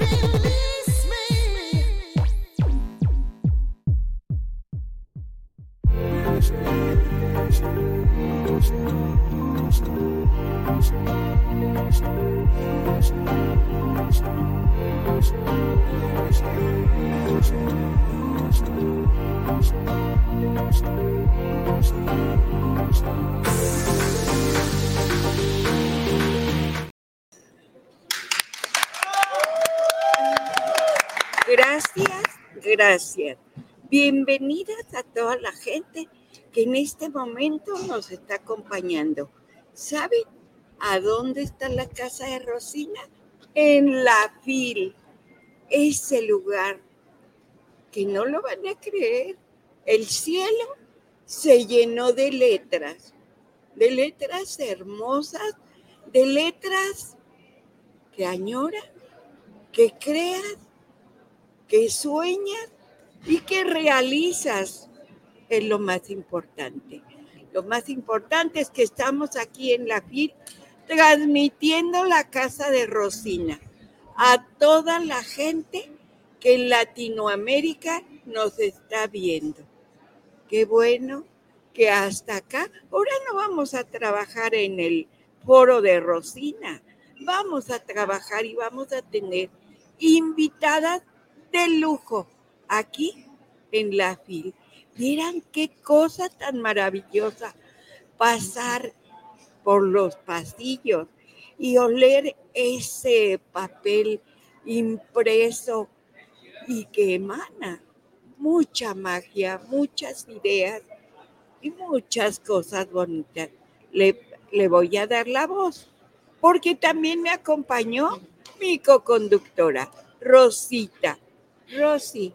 Really? Gracias. Bienvenidas a toda la gente que en este momento nos está acompañando. ¿Saben a dónde está la casa de Rosina? En la FIL, ese lugar que no lo van a creer. El cielo se llenó de letras, de letras hermosas, de letras que añoran, que crean, que sueñas y que realizas es lo más importante. Lo más importante es que estamos aquí en la FIL transmitiendo la casa de Rosina a toda la gente que en Latinoamérica nos está viendo. Qué bueno que hasta acá, ahora no vamos a trabajar en el foro de Rosina, vamos a trabajar y vamos a tener invitadas de lujo aquí en la FIL. Miran qué cosa tan maravillosa pasar por los pasillos y oler ese papel impreso y que emana mucha magia, muchas ideas y muchas cosas bonitas. Le, le voy a dar la voz porque también me acompañó mi co-conductora, Rosita. Rosy,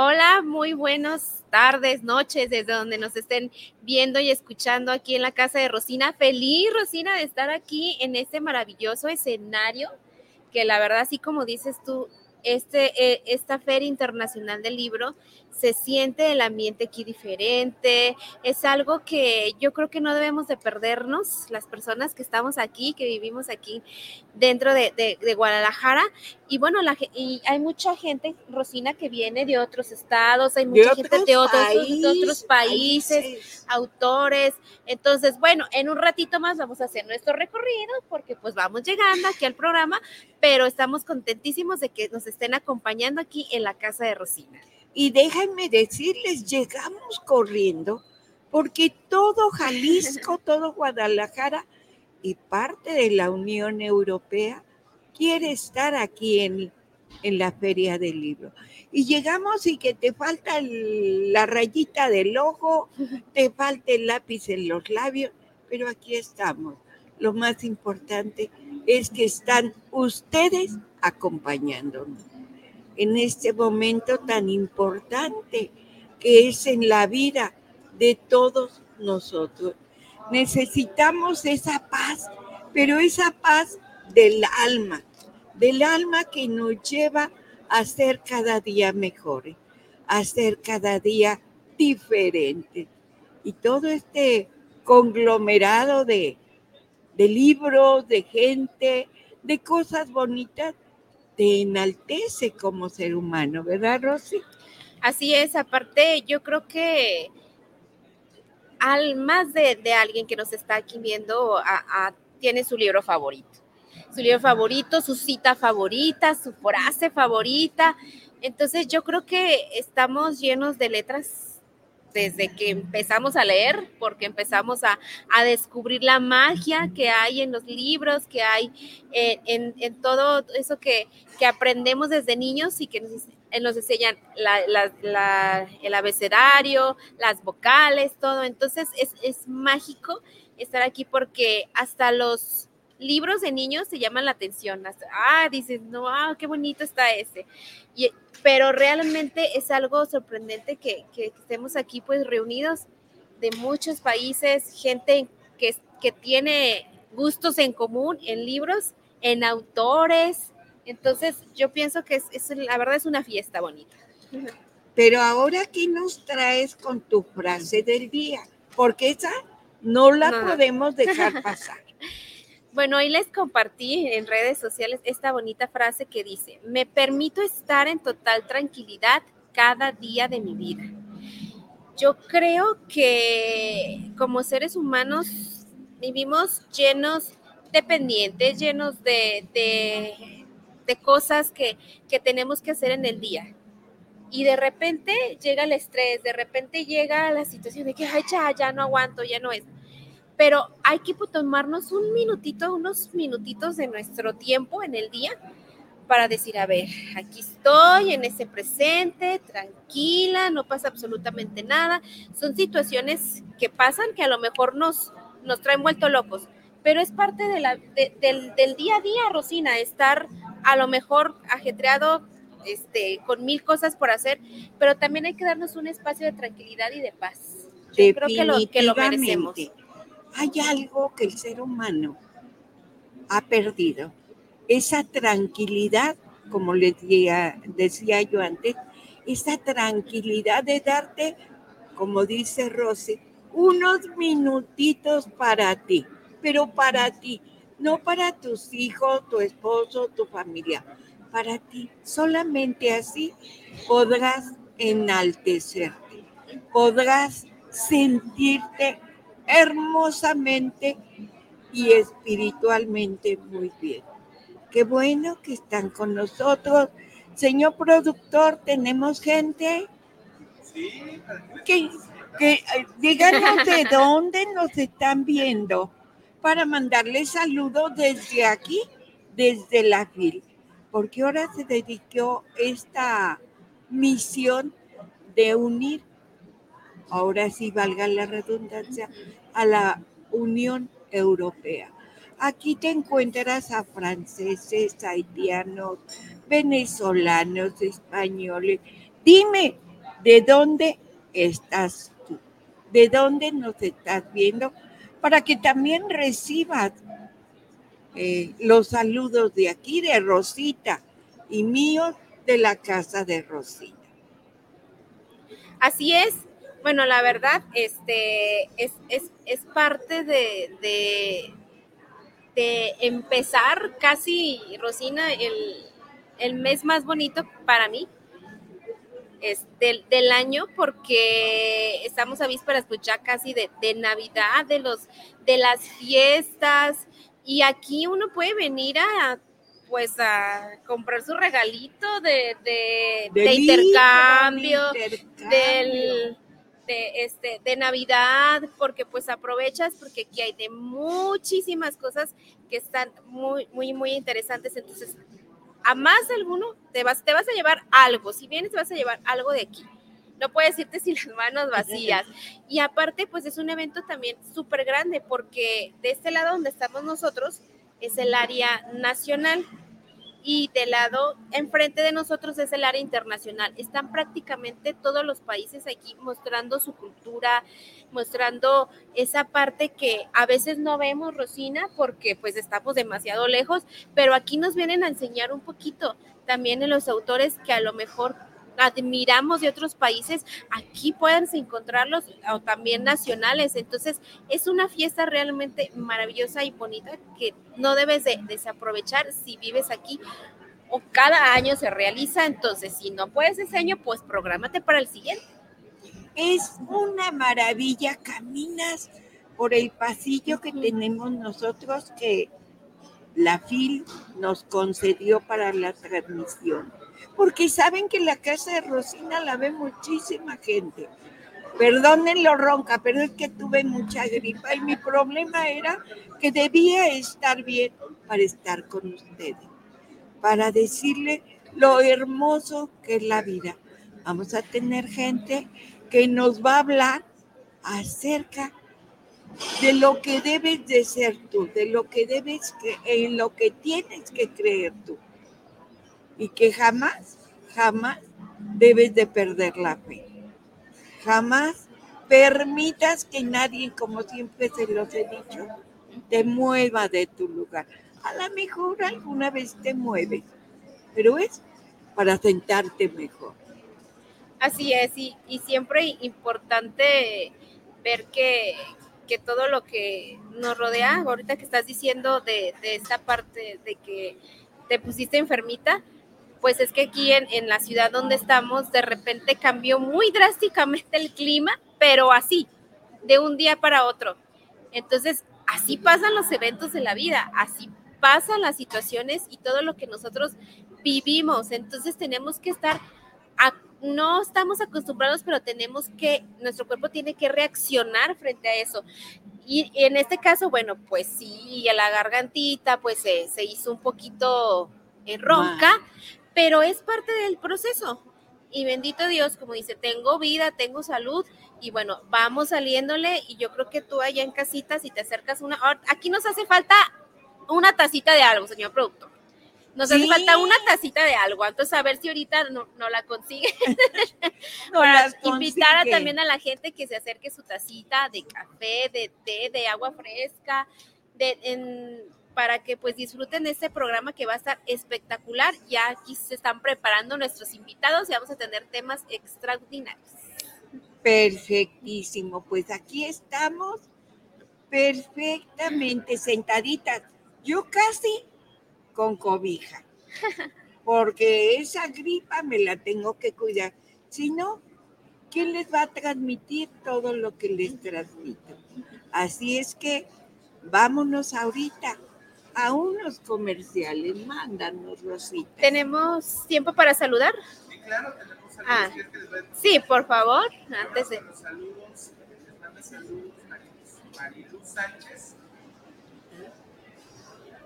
Hola, muy buenas tardes, noches, desde donde nos estén viendo y escuchando aquí en la casa de Rosina. Feliz, Rosina, de estar aquí en este maravilloso escenario, que la verdad, así como dices tú, este, eh, esta Feria Internacional del Libro se siente el ambiente aquí diferente, es algo que yo creo que no debemos de perdernos las personas que estamos aquí, que vivimos aquí dentro de, de, Guadalajara. Y bueno, la, y hay mucha gente, Rosina, que viene de otros estados, hay mucha gente de otros, país, de otros países, países, autores. Entonces, bueno, en un ratito más vamos a hacer nuestro recorrido porque pues vamos llegando aquí al programa, pero estamos contentísimos de que nos estén acompañando aquí en la casa de Rosina. Y déjenme decirles, llegamos corriendo porque todo Jalisco, todo Guadalajara y parte de la Unión Europea quiere estar aquí en, en la Feria del Libro. Y llegamos y que te falta el, la rayita del ojo, te falta el lápiz en los labios, pero aquí estamos. Lo más importante es que están ustedes acompañándonos en este momento tan importante que es en la vida de todos nosotros. Necesitamos esa paz, pero esa paz del alma, del alma que nos lleva a ser cada día mejores, a ser cada día diferentes. Y todo este conglomerado de, de libros, de gente, de cosas bonitas, te enaltece como ser humano, ¿verdad, Rosy? Así es, aparte yo creo que al más de, alguien que nos está aquí viendo tiene su libro favorito. Su libro favorito, su cita favorita, su frase favorita. Entonces yo creo que estamos llenos de letras desde que empezamos a leer, porque empezamos a, descubrir la magia que hay en los libros, que hay en, todo eso que, aprendemos desde niños y que nos, nos enseñan el abecedario, las vocales, todo. Entonces es, es mágico estar aquí porque hasta los libros de niños se llaman la atención. Ah, dices, no, ah, qué bonito está ese. Y, pero realmente es algo sorprendente que, que, estemos aquí pues reunidos de muchos países, gente que, que tiene gustos en común en libros, en autores. Entonces yo pienso que es, la verdad es una fiesta bonita. Pero ahora, ¿qué nos traes con tu frase del día? Porque esa no la podemos dejar pasar. Bueno, hoy les compartí en redes sociales esta bonita frase que dice, me permito estar en total tranquilidad cada día de mi vida. Yo creo que como seres humanos vivimos llenos de pendientes, llenos de, de, cosas que, que tenemos que hacer en el día. Y de repente llega el estrés, de repente llega la situación de que, ay, ya, ya no aguanto, ya no es pero hay que tomarnos un minutito, unos minutitos de nuestro tiempo en el día para decir, a ver, aquí estoy en ese presente, tranquila, no pasa absolutamente nada. Son situaciones que pasan que a lo mejor nos, nos traen vuelto locos, pero es parte de la, del, del, día a día, Rosina, estar a lo mejor ajetreado este, con mil cosas por hacer, pero también hay que darnos un espacio de tranquilidad y de paz. Yo creo que lo, que lo merecemos hay algo que el ser humano ha perdido. Esa tranquilidad, como les decía, yo antes, esa tranquilidad de darte, como dice Rosy, unos minutitos para ti, pero para ti, no para tus hijos, tu esposo, tu familia, para ti. Solamente así podrás enaltecerte, podrás sentirte hermosamente y espiritualmente muy bien. Qué bueno que están con nosotros. Señor productor, ¿tenemos gente? Sí. Que, que díganos de dónde nos están viendo para mandarles saludos desde aquí, desde la FIL, porque ahora se dedicó esta misión de unir, ahora sí valga la redundancia, a la Unión Europea. Aquí te encuentras a franceses, haitianos, venezolanos, españoles. Dime, ¿de dónde estás tú? ¿De dónde nos estás viendo? Para que también recibas eh, los saludos de aquí, de Rosita, y míos de la casa de Rosita. Así es, bueno, la verdad, este, es, es, parte de, de, empezar casi, Rosina, el, mes más bonito para mí es del, año porque estamos a vísperas pues ya casi de, Navidad, de, los, de las fiestas y aquí uno puede venir a pues a comprar su regalito de, de intercambio, del de, este, de Navidad, porque pues aprovechas, porque aquí hay de muchísimas cosas que están muy, muy, muy interesantes. Entonces, a más alguno te vas, te vas a llevar algo. Si vienes, te vas a llevar algo de aquí. No puedes irte sin las manos vacías. Y aparte, pues es un evento también súper grande, porque de este lado donde estamos nosotros es el área nacional y del lado enfrente de nosotros es el área internacional. Están prácticamente todos los países aquí mostrando su cultura, mostrando esa parte que a veces no vemos, Rosina, porque pues estamos demasiado lejos, pero aquí nos vienen a enseñar un poquito también en los autores que a lo mejor admiramos de otros países, aquí pueden encontrarlos o también nacionales. Entonces, es una fiesta realmente maravillosa y bonita que no debes de desaprovechar si vives aquí o cada año se realiza. Entonces, si no puedes ese año, pues prográmate para el siguiente. Es una maravilla, caminas por el pasillo que tenemos nosotros que la FIL nos concedió para la transmisión porque saben que la casa de Rosina la ve muchísima gente. Perdónenlo ronca, pero es que tuve mucha gripa y mi problema era que debía estar bien para estar con ustedes, para decirle lo hermoso que es la vida. Vamos a tener gente que nos va a hablar acerca de lo que debes de ser tú, de lo que debes en lo que tienes que creer tú y que jamás, jamás debes de perder la fe. Jamás permitas que nadie, como siempre se los he dicho, te mueva de tu lugar. A lo mejor alguna vez te mueves, pero es para sentarte mejor. Así es, y, y siempre importante ver que, que todo lo que nos rodea, ahorita que estás diciendo de, de esta parte de que te pusiste enfermita, pues es que aquí en, la ciudad donde estamos, de repente cambió muy drásticamente el clima, pero así, de un día para otro. Entonces, así pasan los eventos de la vida, así pasan las situaciones y todo lo que nosotros vivimos. Entonces, tenemos que estar, no estamos acostumbrados, pero tenemos que, nuestro cuerpo tiene que reaccionar frente a eso. Y en este caso, bueno, pues sí, a la gargantita, pues se, hizo un poquito ronca, pero es parte del proceso. Y bendito Dios, como dice, tengo vida, tengo salud y bueno, vamos saliéndole y yo creo que tú allá en casita, si te acercas una, aquí nos hace falta una tacita de algo, señor productor. Nos hace falta una tacita de algo, entonces a ver si ahorita no, no la consigue. Para invitar también a la gente que se acerque su tacita de café, de té, de agua fresca, de, en, para que pues disfruten este programa que va a estar espectacular. Ya aquí se están preparando nuestros invitados y vamos a tener temas extraordinarios. Perfectísimo, pues aquí estamos perfectamente sentaditas. Yo casi con cobija, porque esa gripa me la tengo que cuidar. Si no, ¿quién les va a transmitir todo lo que les transmito? Así es que vámonos ahorita a unos comerciales. Mándanos, Rosita. ¿Tenemos tiempo para saludar? Sí, claro, tenemos saludos. Ah, sí, por favor, antes de... Saludos, les manda saludos Marilu Sánchez.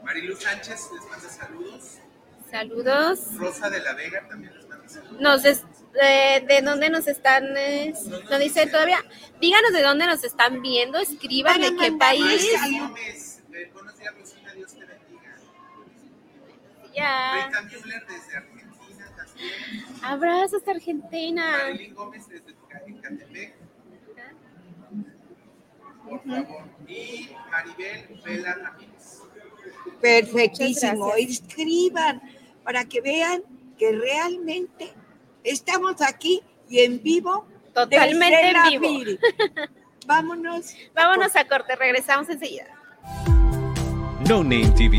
Marilu Sánchez les manda saludos. Saludos. Rosa de la Vega también les manda saludos. Nos es, de, de, dónde nos están, eh, no dice todavía, díganos de dónde nos están viendo, escriban de qué país. Gómez, eh, buenos días, Ya. Rita desde Argentina también. Abrazos hasta Argentina. Marilyn Gómez desde Catepec. Por favor. Y Maribel Vela Ramírez. Perfectísimo. Escriban para que vean que realmente estamos aquí y en vivo. Totalmente en vivo. Vámonos. Vámonos a corte, regresamos enseguida. No Name TV.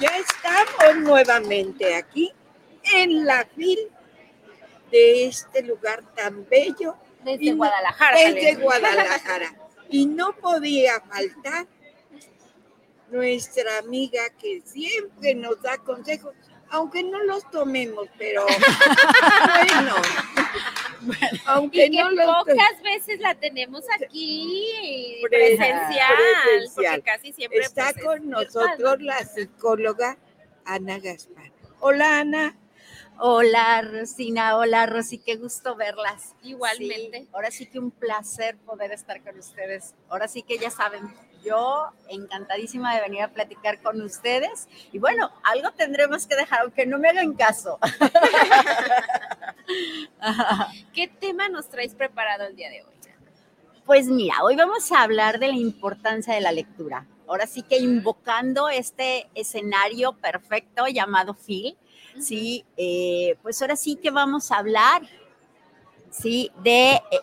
Ya estamos nuevamente aquí en la fil de este lugar tan bello. Desde Y Guadalajara. Desde. Guadalajara. Y no podía faltar nuestra amiga que siempre nos da consejos, aunque no los tomemos, pero bueno, Aunque Y que no lo pocas veces la tenemos aquí Pre- presencial, presencial. porque casi siempre Está pues, es con nosotros ¿no? la psicóloga Ana Gaspar. Hola Ana. Hola Rosina, hola Rosy, qué gusto verlas. Igualmente. Sí, ahora sí que un placer poder estar con ustedes. Ahora sí que ya saben, yo encantadísima de venir a platicar con ustedes. Y bueno, algo tendremos que dejar, aunque no me hagan caso. ¿Qué tema nos traes preparado el día de hoy? Pues mira, hoy vamos a hablar de la importancia de la lectura. Ahora sí que invocando este escenario perfecto llamado Phil, sí, eh, pues ahora sí que vamos a hablar, sí, de... eh,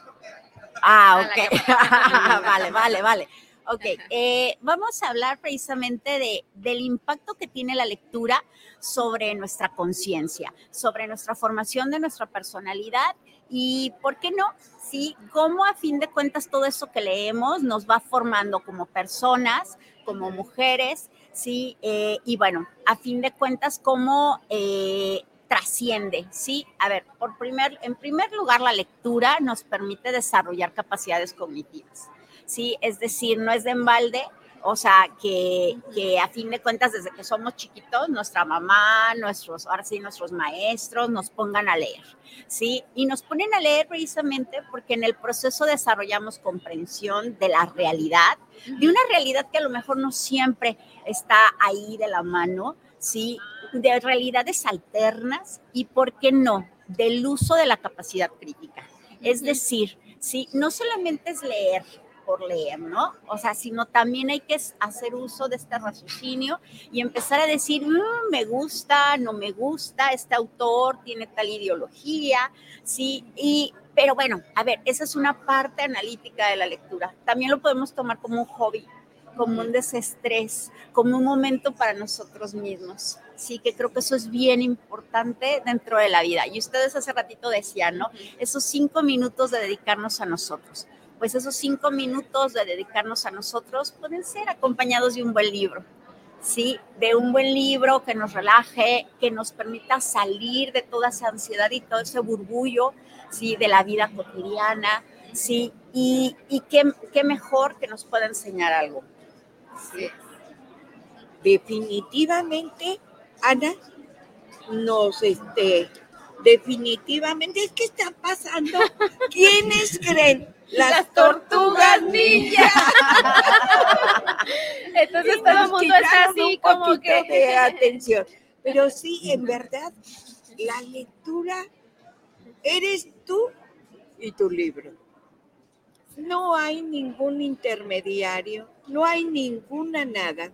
ah, ok, vale, vale, vale. Ok, eh, vamos a hablar precisamente de, del impacto que tiene la lectura sobre nuestra conciencia, sobre nuestra formación de nuestra personalidad y, ¿por qué no? Sí, cómo a fin de cuentas todo eso que leemos nos va formando como personas, como mujeres, sí, eh, y bueno, a fin de cuentas cómo eh, trasciende, sí. A ver, por primer, en primer lugar, la lectura nos permite desarrollar capacidades cognitivas, sí, es decir, no es de embalde. O sea, que, que a fin de cuentas, desde que somos chiquitos, nuestra mamá, nuestros, ahora sí, nuestros maestros nos pongan a leer, ¿sí? Y nos ponen a leer precisamente porque en el proceso desarrollamos comprensión de la realidad, de una realidad que a lo mejor no siempre está ahí de la mano, ¿sí? De realidades alternas y, ¿por qué no?, del uso de la capacidad crítica. Es decir, ¿sí? No solamente es leer por leer, ¿no? O sea, sino también hay que hacer uso de este raciocinio y empezar a decir, "Mm, me gusta, no me gusta, este autor tiene tal ideología, ¿sí? Y, pero bueno, a ver, esa es una parte analítica de la lectura. También lo podemos tomar como un hobby, como un desestrés, como un momento para nosotros mismos. Sí, que creo que eso es bien importante dentro de la vida. Y ustedes hace ratito decían, ¿no? Esos cinco minutos de dedicarnos a nosotros. Pues esos cinco minutos de dedicarnos a nosotros pueden ser acompañados de un buen libro. Sí, de un buen libro que nos relaje, que nos permita salir de toda esa ansiedad y todo ese burbullo, sí, de la vida cotidiana, sí, y, y qué, qué mejor que nos pueda enseñar algo. Sí. Definitivamente, Ana, nos este, definitivamente es que está pasando. ¿Quiénes creen? Las, Las tortugas ninja. Entonces todo el mundo está así un como que... de atención. Pero sí, en verdad, la lectura eres tú y tu libro. No hay ningún intermediario, no hay ninguna nada,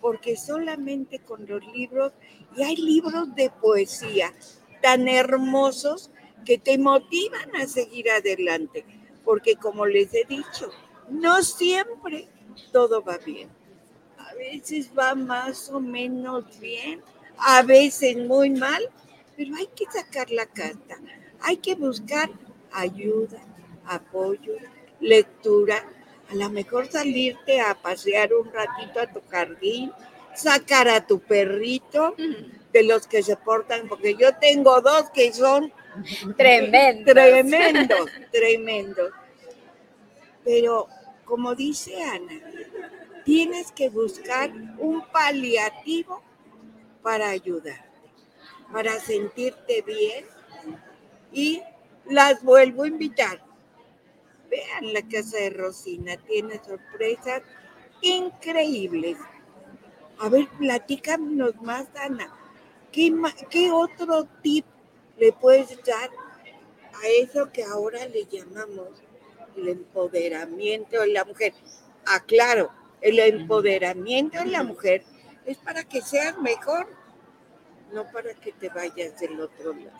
porque solamente con los libros, y hay libros de poesía tan hermosos que te motivan a seguir adelante, porque como les he dicho, no siempre todo va bien. A veces va más o menos bien, a veces muy mal, pero hay que sacar la carta, hay que buscar ayuda, apoyo, lectura, a lo mejor salirte a pasear un ratito a tu jardín, sacar a tu perrito de los que se portan, porque yo tengo dos que son Tremendo. tremendos, tremendos. Pero como dice Ana, tienes que buscar un paliativo para ayudarte, para sentirte bien y las vuelvo a invitar. Vean la casa de Rosina, tiene sorpresas increíbles. A ver, platícanos más, Ana. ¿Qué, qué otro tip le puedes dar a eso que ahora le llamamos el empoderamiento de la mujer? Aclaro, el empoderamiento de la mujer es para que seas mejor, no para que te vayas del otro lado.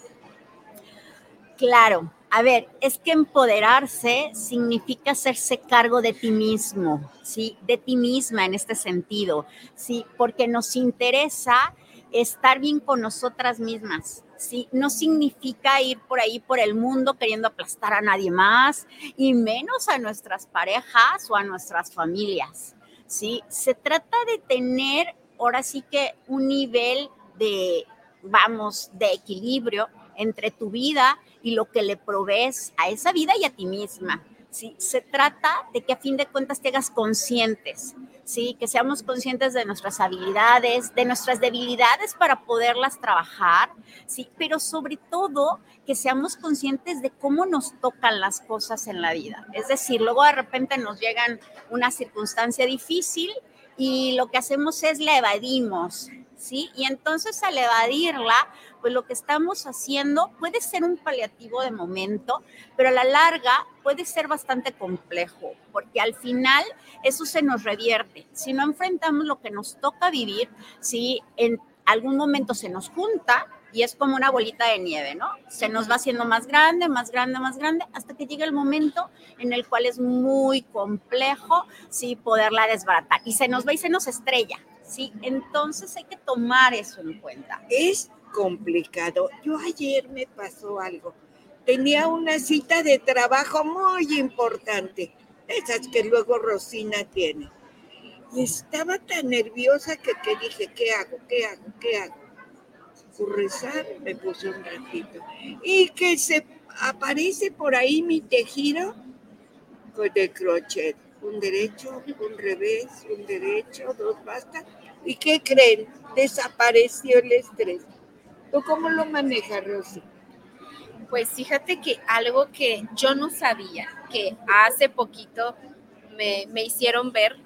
Claro, a ver, es que empoderarse significa hacerse cargo de ti mismo, ¿sí? De ti misma en este sentido, ¿sí? Porque nos interesa estar bien con nosotras mismas, ¿sí? No significa ir por ahí por el mundo queriendo aplastar a nadie más y menos a nuestras parejas o a nuestras familias, ¿sí? Se trata de tener ahora sí que un nivel de, vamos, de equilibrio entre tu vida y lo que le provees a esa vida y a ti misma. ¿sí? Se trata de que a fin de cuentas te hagas conscientes, ¿sí? que seamos conscientes de nuestras habilidades, de nuestras debilidades para poderlas trabajar, ¿sí? pero sobre todo que seamos conscientes de cómo nos tocan las cosas en la vida. Es decir, luego de repente nos llegan una circunstancia difícil y lo que hacemos es la evadimos, Y entonces al evadirla, pues lo que estamos haciendo puede ser un paliativo de momento, pero a la larga puede ser bastante complejo, porque al final eso se nos revierte. Si no enfrentamos lo que nos toca vivir, si en algún momento se nos junta, y es como una bolita de nieve, ¿no? Se nos va haciendo más grande, más grande, más grande, hasta que llega el momento en el cual es muy complejo, sí, poderla desbaratar. Y se nos va y se nos estrella, ¿sí? Entonces hay que tomar eso en cuenta. Es complicado. Yo ayer me pasó algo. Tenía una cita de trabajo muy importante, esas que luego Rosina tiene. Y estaba tan nerviosa que, que dije, ¿qué hago? ¿Qué hago? ¿Qué hago? Por rezar me puse un ratito. Y que se aparece por ahí mi tejido con el crochet. Un derecho, un revés, un derecho, dos basta. ¿Y qué creen? Desapareció el estrés. ¿Tú cómo lo manejas, Rosy? Pues fíjate que algo que yo no sabía, que hace poquito me, me hicieron ver,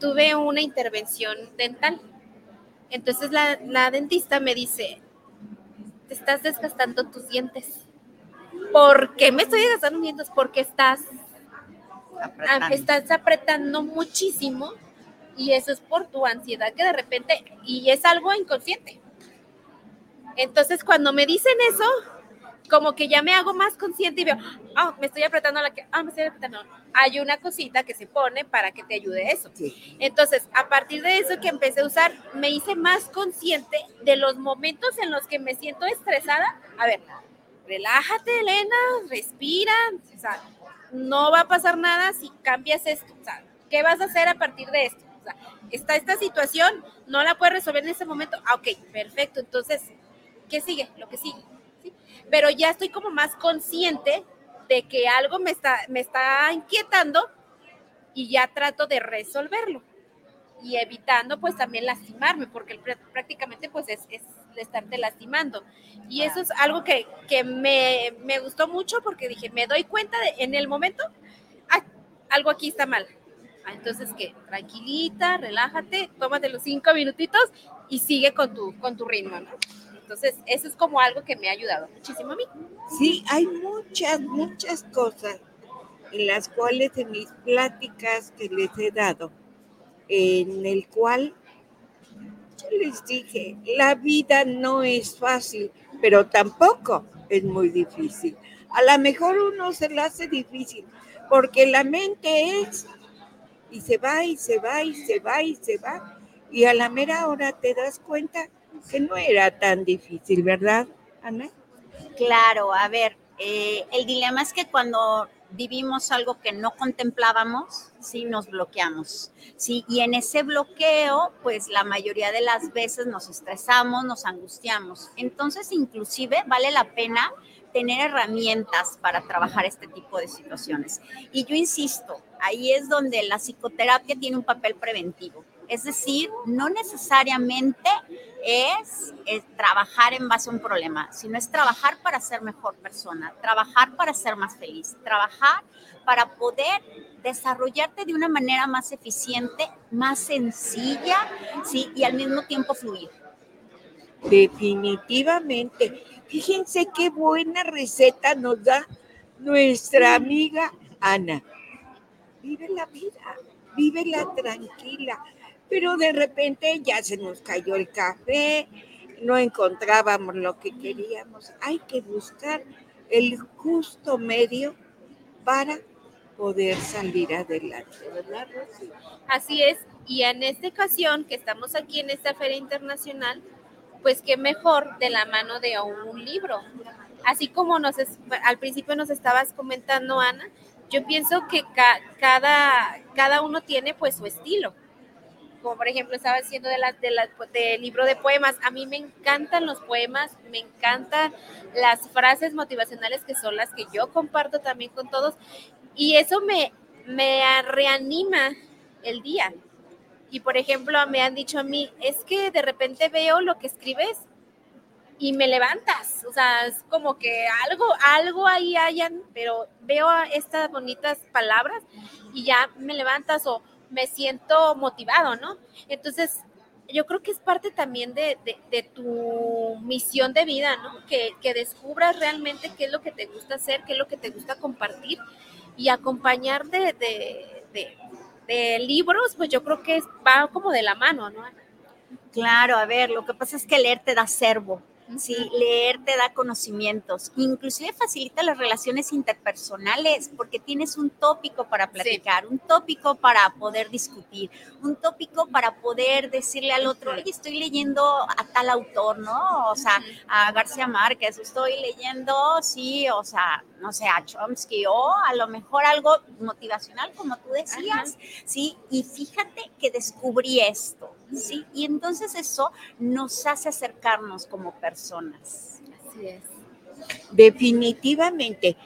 tuve una intervención dental. Entonces la, la, dentista me dice, te estás desgastando tus dientes. ¿Por qué me estoy desgastando mis dientes? Porque estás apretando. estás apretando muchísimo y eso es por tu ansiedad que de repente, y es algo inconsciente. Entonces cuando me dicen eso, como que ya me hago más consciente y veo, ah, me estoy apretando la que, ah, me estoy apretando. Hay una cosita que se pone para que te ayude eso. Sí. Entonces, a partir de eso que empecé a usar, me hice más consciente de los momentos en los que me siento estresada. A ver, relájate, Elena, respira, o sea, no va a pasar nada si cambias esto. O sea, ¿qué vas a hacer a partir de esto? Sea, está esta situación, no la puedes resolver en ese momento. Ah, ok, perfecto. Entonces, ¿qué sigue? Lo que sigue pero ya estoy como más consciente de que algo me está, me está inquietando y ya trato de resolverlo y evitando pues también lastimarme, porque prácticamente pues es, es estarte lastimando. Y eso es algo que, que me, me, gustó mucho porque dije, me doy cuenta de, en el momento, ah, algo aquí está mal. Ah, entonces, que tranquilita, relájate, tómate los cinco minutitos y sigue con tu, con tu ritmo, ¿no? Entonces, eso es como algo que me ha ayudado muchísimo a mí. Sí, hay muchas, muchas cosas en las cuales en mis pláticas que les he dado, en el cual yo les dije, la vida no es fácil, pero tampoco es muy difícil. A lo mejor uno se la hace difícil, porque la mente es, y se va, y se va, y se va, y se va, y a la mera hora te das cuenta que no era tan difícil, ¿verdad, Ana? Claro, a ver, eh, el dilema es que cuando vivimos algo que no contemplábamos, sí, nos bloqueamos, sí, y en ese bloqueo, pues la mayoría de las veces nos estresamos, nos angustiamos. Entonces, inclusive vale la pena tener herramientas para trabajar este tipo de situaciones. Y yo insisto, ahí es donde la psicoterapia tiene un papel preventivo. Es decir, no necesariamente es, trabajar en base a un problema, sino es trabajar para ser mejor persona, trabajar para ser más feliz, trabajar para poder desarrollarte de una manera más eficiente, más sencilla, ¿sí? Y al mismo tiempo fluir. Definitivamente. Fíjense qué buena receta nos da nuestra amiga Ana. Vive la vida, vive la tranquila pero de repente ya se nos cayó el café, no encontrábamos lo que queríamos. Hay que buscar el justo medio para poder salir adelante, ¿verdad, Rosy? Así es, y en esta ocasión que estamos aquí en esta feria internacional, pues qué mejor de la mano de un libro. Así como nos al principio nos estabas comentando, Ana, yo pienso que cada, cada uno tiene pues su estilo como por ejemplo estaba haciendo de la, de la, del libro de poemas. A mí me encantan los poemas, me encantan las frases motivacionales que son las que yo comparto también con todos. Y eso me, me reanima el día. Y por ejemplo, me han dicho a mí, es que de repente veo lo que escribes y me levantas. O sea, es como que algo, algo ahí hayan, pero veo estas bonitas palabras y ya me levantas o me siento motivado, ¿no? Entonces, yo creo que es parte también de, tu misión de vida, ¿no? Que, descubras realmente qué es lo que te gusta hacer, qué es lo que te gusta compartir y acompañar de, de libros, pues yo creo que va como de la mano, ¿no? Claro, a ver, lo que pasa es que leer te da servo. ¿Sí? Leer te da conocimientos, inclusive facilita las relaciones interpersonales porque tienes un tópico para platicar, un tópico para poder discutir, un tópico para poder decirle al otro, oye, estoy leyendo a tal autor, ¿no? O sea, a García Márquez, estoy leyendo, sí, o sea, no sé, a Chomsky o a lo mejor algo motivacional, como tú decías, ¿sí? Y fíjate que descubrí esto, ¿sí? Y entonces eso nos hace acercarnos como personas. Así es. Definitivamente,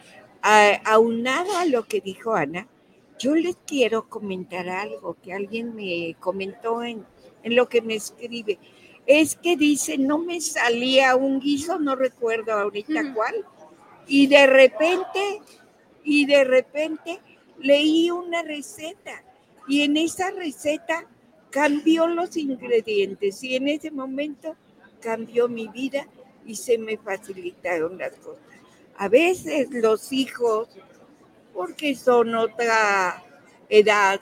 aunado a lo que dijo Ana, yo les quiero comentar algo que alguien me comentó en, en lo que me escribe. Es que dice, no me salía un guiso, no recuerdo ahorita cuál, y de repente, y de repente leí una receta y en esa receta cambió los ingredientes y en ese momento cambió mi vida y se me facilitaron las cosas. A veces los hijos, porque son otra edad,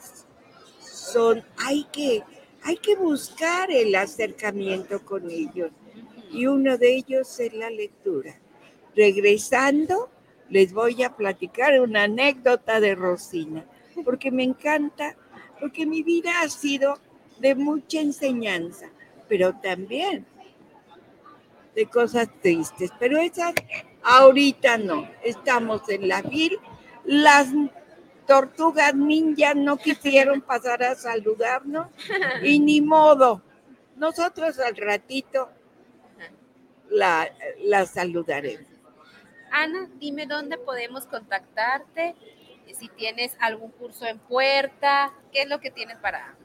son, hay que, hay que buscar el acercamiento con ellos. Y uno de ellos es la lectura. Regresando, les voy a platicar una anécdota de Rosina, porque me encanta, porque mi vida ha sido de mucha enseñanza, pero también de cosas tristes. Pero esas ahorita no. Estamos en la vil. Las tortugas ninja no quisieron pasar a saludarnos y ni modo. Nosotros al ratito la, la saludaremos. Ana, dime dónde podemos contactarte, si tienes algún curso en puerta, qué es lo que tienes para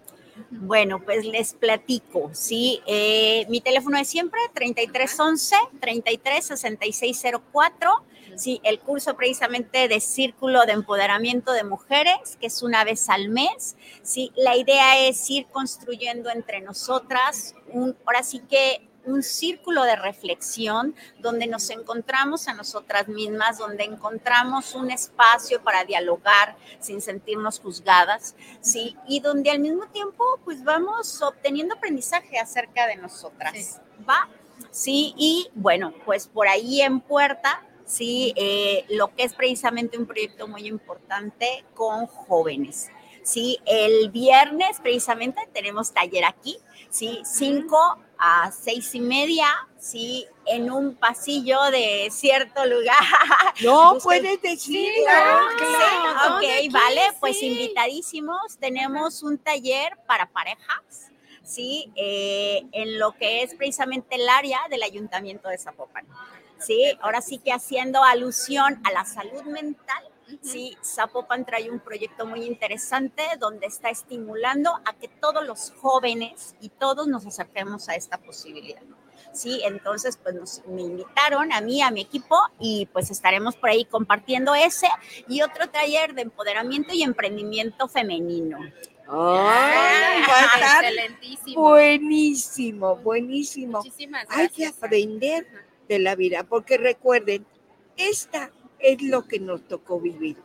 bueno, pues les platico, ¿sí? Eh, mi teléfono es siempre 3311-336604, ¿sí? El curso precisamente de Círculo de Empoderamiento de Mujeres, que es una vez al mes, ¿sí? La idea es ir construyendo entre nosotras, un, ahora sí que un círculo de reflexión donde nos encontramos a nosotras mismas, donde encontramos un espacio para dialogar sin sentirnos juzgadas, ¿sí? Y donde al mismo tiempo pues vamos obteniendo aprendizaje acerca de nosotras, ¿va? Sí, y bueno, pues por ahí en puerta, sí, eh, lo que es precisamente un proyecto muy importante con jóvenes. Sí, el viernes precisamente tenemos taller aquí, sí, 5 a seis y media, sí, en un pasillo de cierto lugar. No, puedes decir. ok, vale, pues invitadísimos. Tenemos un taller para parejas, sí, eh, en lo que es precisamente el área del Ayuntamiento de Zapopan. Sí, ahora sí que haciendo alusión a la salud mental Sí, Zapopan trae un proyecto muy interesante donde está estimulando a que todos los jóvenes y todos nos acerquemos a esta posibilidad. Sí, entonces pues nos, me invitaron a mí, a mi equipo y pues estaremos por ahí compartiendo ese y otro taller de empoderamiento y emprendimiento femenino. ¡Ay! Ah, excelentísimo. Buenísimo, buenísimo. Muchísimas gracias. Hay que aprender de la vida, porque recuerden, esta es lo que nos tocó vivir.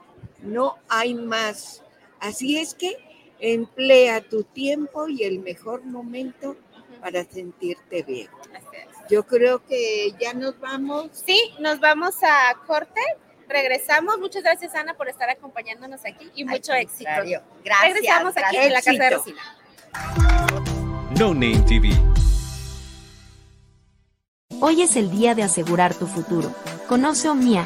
No hay más. Así es que emplea tu tiempo y el mejor momento para sentirte bien. Yo creo que ya nos vamos. Sí, nos vamos a corte. Regresamos. Muchas gracias, Ana, por estar acompañándonos aquí y mucho éxito. Gracias. Regresamos aquí en la Casa de Rosina. No Name TV. Hoy es el día de asegurar tu futuro. Conoce OMIA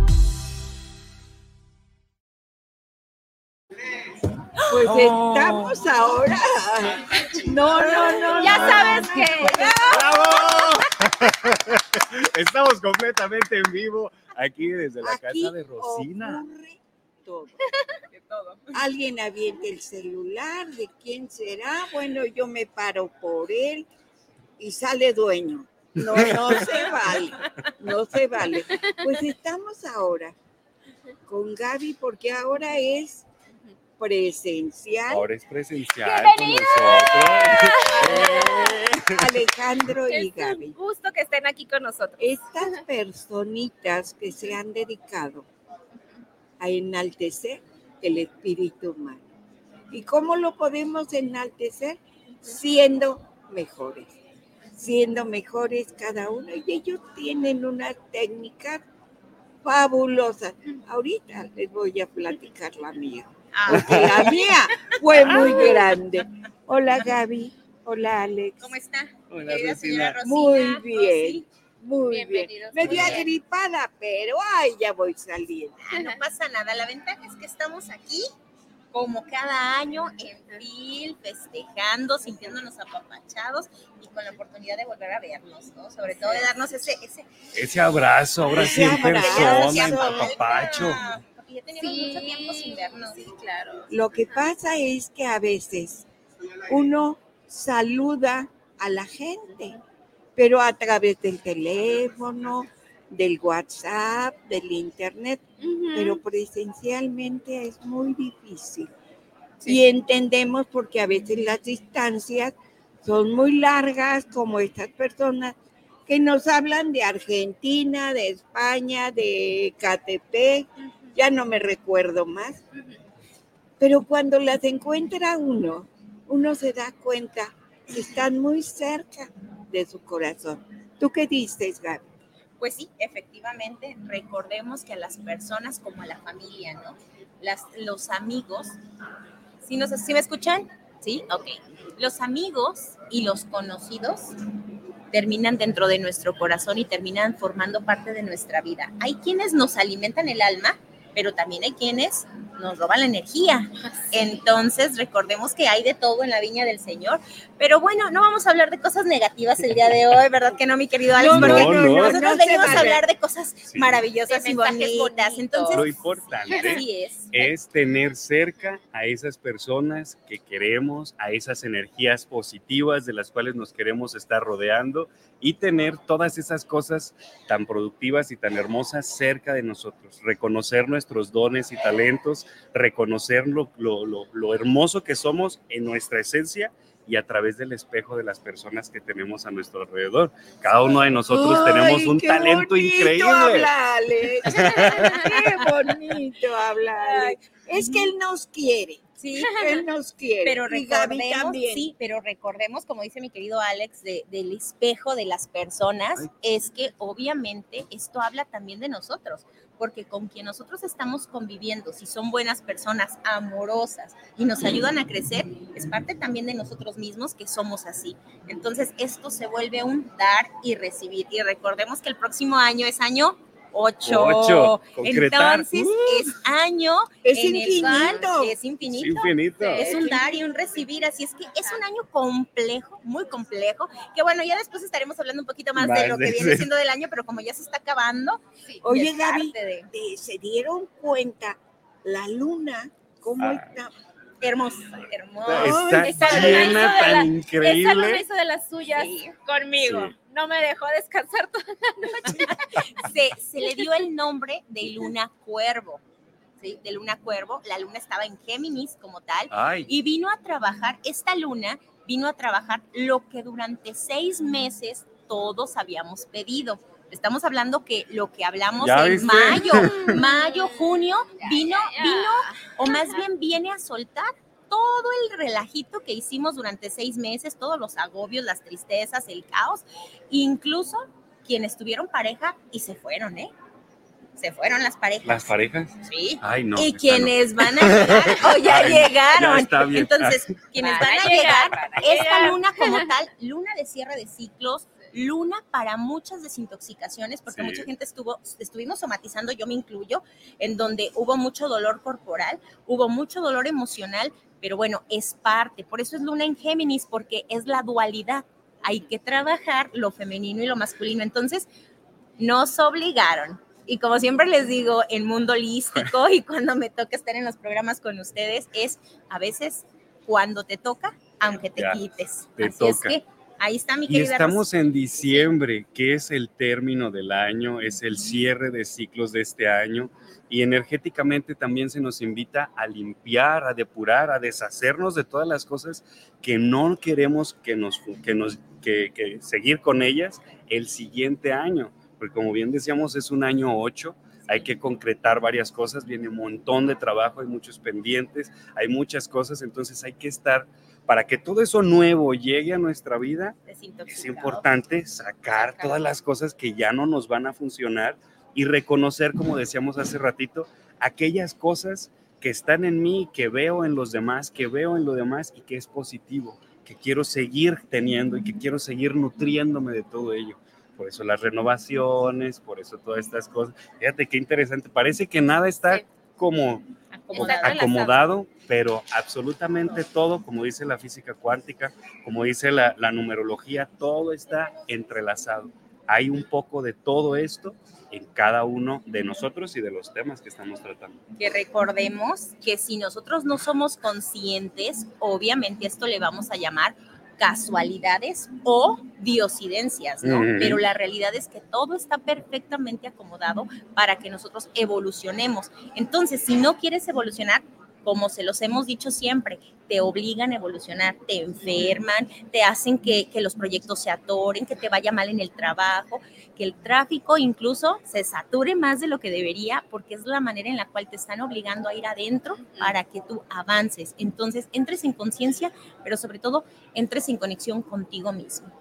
Pues estamos ahora. No, no, no. Ya no. sabes que. ¡Bravo! Estamos completamente en vivo aquí desde la Aquí casa de Rosina. ocurre todo. Alguien avienta el celular, ¿de quién será? Bueno, yo me paro por él y sale dueño. No, no se vale, no se vale. Pues estamos ahora con Gaby porque ahora es presencial. Ahora es presencial con nosotros. Alejandro y Es Gaby. un gusto que estén aquí con nosotros. Estas personitas que se han dedicado a enaltecer el espíritu humano. ¿Y cómo lo podemos enaltecer? Siendo mejores, siendo mejores cada uno. Y ellos tienen unas técnicas fabulosas. Ahorita les voy a platicar la mía, porque la mía fue muy grande. Hola Gaby, hola Alex. ¿Cómo está? Hola, Querida señora Rosina. Rosina, Muy Rosy. bien, muy bien. Bienvenidos. Bien. agripada, pero ay, ya voy saliendo. Ah, no pasa nada. La ventaja es que estamos aquí como cada año en FIL, festejando, sintiéndonos apapachados y con la oportunidad de volver a vernos, ¿no? Sobre todo de darnos ese... ese Ese abrazo, ahora sí en persona, en Abrazo. Ya teníamos mucho tiempo sin vernos. Sí, claro. Lo que pasa es que a veces uno saluda a la gente, pero a través del teléfono, del WhatsApp, del internet, pero presencialmente es muy difícil. Y entendemos porque a veces las distancias son muy largas, como estas personas que nos hablan de Argentina, de España, de Catepec, ya no me recuerdo más. Pero cuando las encuentra uno, uno se da cuenta que están muy cerca de su corazón. ¿Tú qué dices, Gaby? Pues sí, efectivamente, recordemos que a las personas como a la familia, ¿no? Las, los amigos, ¿sí, nos, ¿sí me escuchan? Sí, ok. Los amigos y los conocidos terminan dentro de nuestro corazón y terminan formando parte de nuestra vida. Hay quienes nos alimentan el alma, pero también hay quienes nos roban la energía. Entonces, recordemos que hay de todo en la viña del Señor. Pero bueno, no vamos a hablar de cosas negativas el día de hoy, ¿verdad que no, mi querido Alex? No, Porque no, no. nosotros venimos vale. a hablar de cosas Sí. maravillosas De y bonitas. bonitos. Entonces, Lo importante así es. es tener cerca a esas personas que queremos, a esas energías positivas de las cuales nos queremos estar rodeando y tener todas esas cosas tan productivas y tan hermosas cerca de nosotros, reconocer nuestros dones y talentos reconocer lo, lo, lo, lo hermoso que somos en nuestra esencia y a través del espejo de las personas que tenemos a nuestro alrededor. Cada uno de nosotros Ay, tenemos un qué talento bonito increíble. habla, Alex. Qué bonito habla, Alex. Es que él nos quiere. Sí, Él nos quiere. pero Y Gaby recordemos, también. sí, pero recordemos, como dice mi querido Alex, de- del espejo de las personas, es que obviamente esto habla también de nosotros, porque con quien nosotros estamos conviviendo, si son buenas personas, amorosas y nos ayudan a crecer, es parte también de nosotros mismos que somos así. Entonces, esto se vuelve un dar y recibir. Y recordemos que el próximo año es año 8. Ocho, concretar. Entonces, Uh. es año Es en el cual infinito. es infinito. Es un dar y un recibir, así es que es un año complejo, muy complejo, que bueno, ya después estaremos hablando un poquito más, de lo que viene siendo del año, pero como ya se está acabando, Oye, es Gaby, de- eh, ¿se dieron cuenta la luna cómo Ah. está? hermosa, hermosa. Está Esa luna hizo llena de la- tan Esa luna increíble. hizo de las suyas Sí. conmigo. Sí. No me dejó descansar toda Se, se le dio el nombre de luna cuervo, ¿sí? De luna cuervo, la luna estaba en Géminis como tal, Ay, y vino a trabajar, esta luna vino a trabajar lo que durante seis meses todos habíamos pedido. Estamos hablando que lo que hablamos ¿Ya en viste? mayo, mayo, junio, vino, vino, o más bien viene a soltar todo el relajito que hicimos durante seis meses, todos los agobios, las tristezas, el caos, incluso quienes tuvieron pareja y se fueron, ¿eh? Se fueron las parejas. las parejas. Sí. Ay, no. y no. quienes van a llegar, o ya Ay, llegaron. ya está bien. Entonces, quienes Van van a a llegar, llegar, van a esta llegar. luna como tal, luna de cierre de ciclos, luna para muchas desintoxicaciones, porque Sí. mucha gente estuvo, estuvimos somatizando, yo me incluyo, en donde hubo mucho dolor corporal, hubo mucho dolor emocional, pero bueno, es parte, por eso es luna en Géminis, porque es la dualidad. Hay que trabajar lo femenino y lo masculino. Entonces, nos obligaron. Y como siempre les digo, en mundo holístico y cuando me toca estar en los programas con ustedes, es a veces cuando te toca, aunque te Ya, quites. te Así es toca. que ahí está mi Y querida estamos en diciembre, que es el término del año, es el cierre de ciclos de este año. Y energéticamente también se nos invita a limpiar, a depurar, a deshacernos de todas las cosas que no queremos que nos, que nos que, que seguir con ellas el siguiente año. Porque como bien decíamos, es un año 8, hay que concretar varias cosas, viene un montón de trabajo, hay muchos pendientes, hay muchas cosas, entonces hay que estar, para que todo eso nuevo llegue a nuestra vida, es importante sacar todas las cosas que ya no nos van a funcionar y reconocer, como decíamos hace ratito, aquellas cosas que están en mí, que veo en los demás, que veo en lo demás y que es positivo, que quiero seguir teniendo y que quiero seguir nutriéndome de todo ello. Por eso las renovaciones, por eso todas estas cosas. Fíjate qué interesante, parece que nada está como Acomodado. acomodado, pero absolutamente todo, como dice la física cuántica, como dice la, la numerología, todo está entrelazado. Hay un poco de todo esto en cada uno de nosotros y de los temas que estamos tratando. que recordemos que si nosotros no somos conscientes, obviamente esto le vamos a llamar casualidades o diosidencias, ¿no? Pero la realidad es que todo está perfectamente acomodado para que nosotros evolucionemos. Entonces, si no quieres evolucionar, como se los hemos dicho siempre, te obligan a evolucionar, te enferman, te hacen que, que los proyectos se atoren, que te vaya mal en el trabajo, que el tráfico incluso se sature más de lo que debería, porque es la manera en la cual te están obligando a ir adentro para que tú avances. Entonces, entres en conciencia, pero sobre todo, entres en conexión contigo mismo.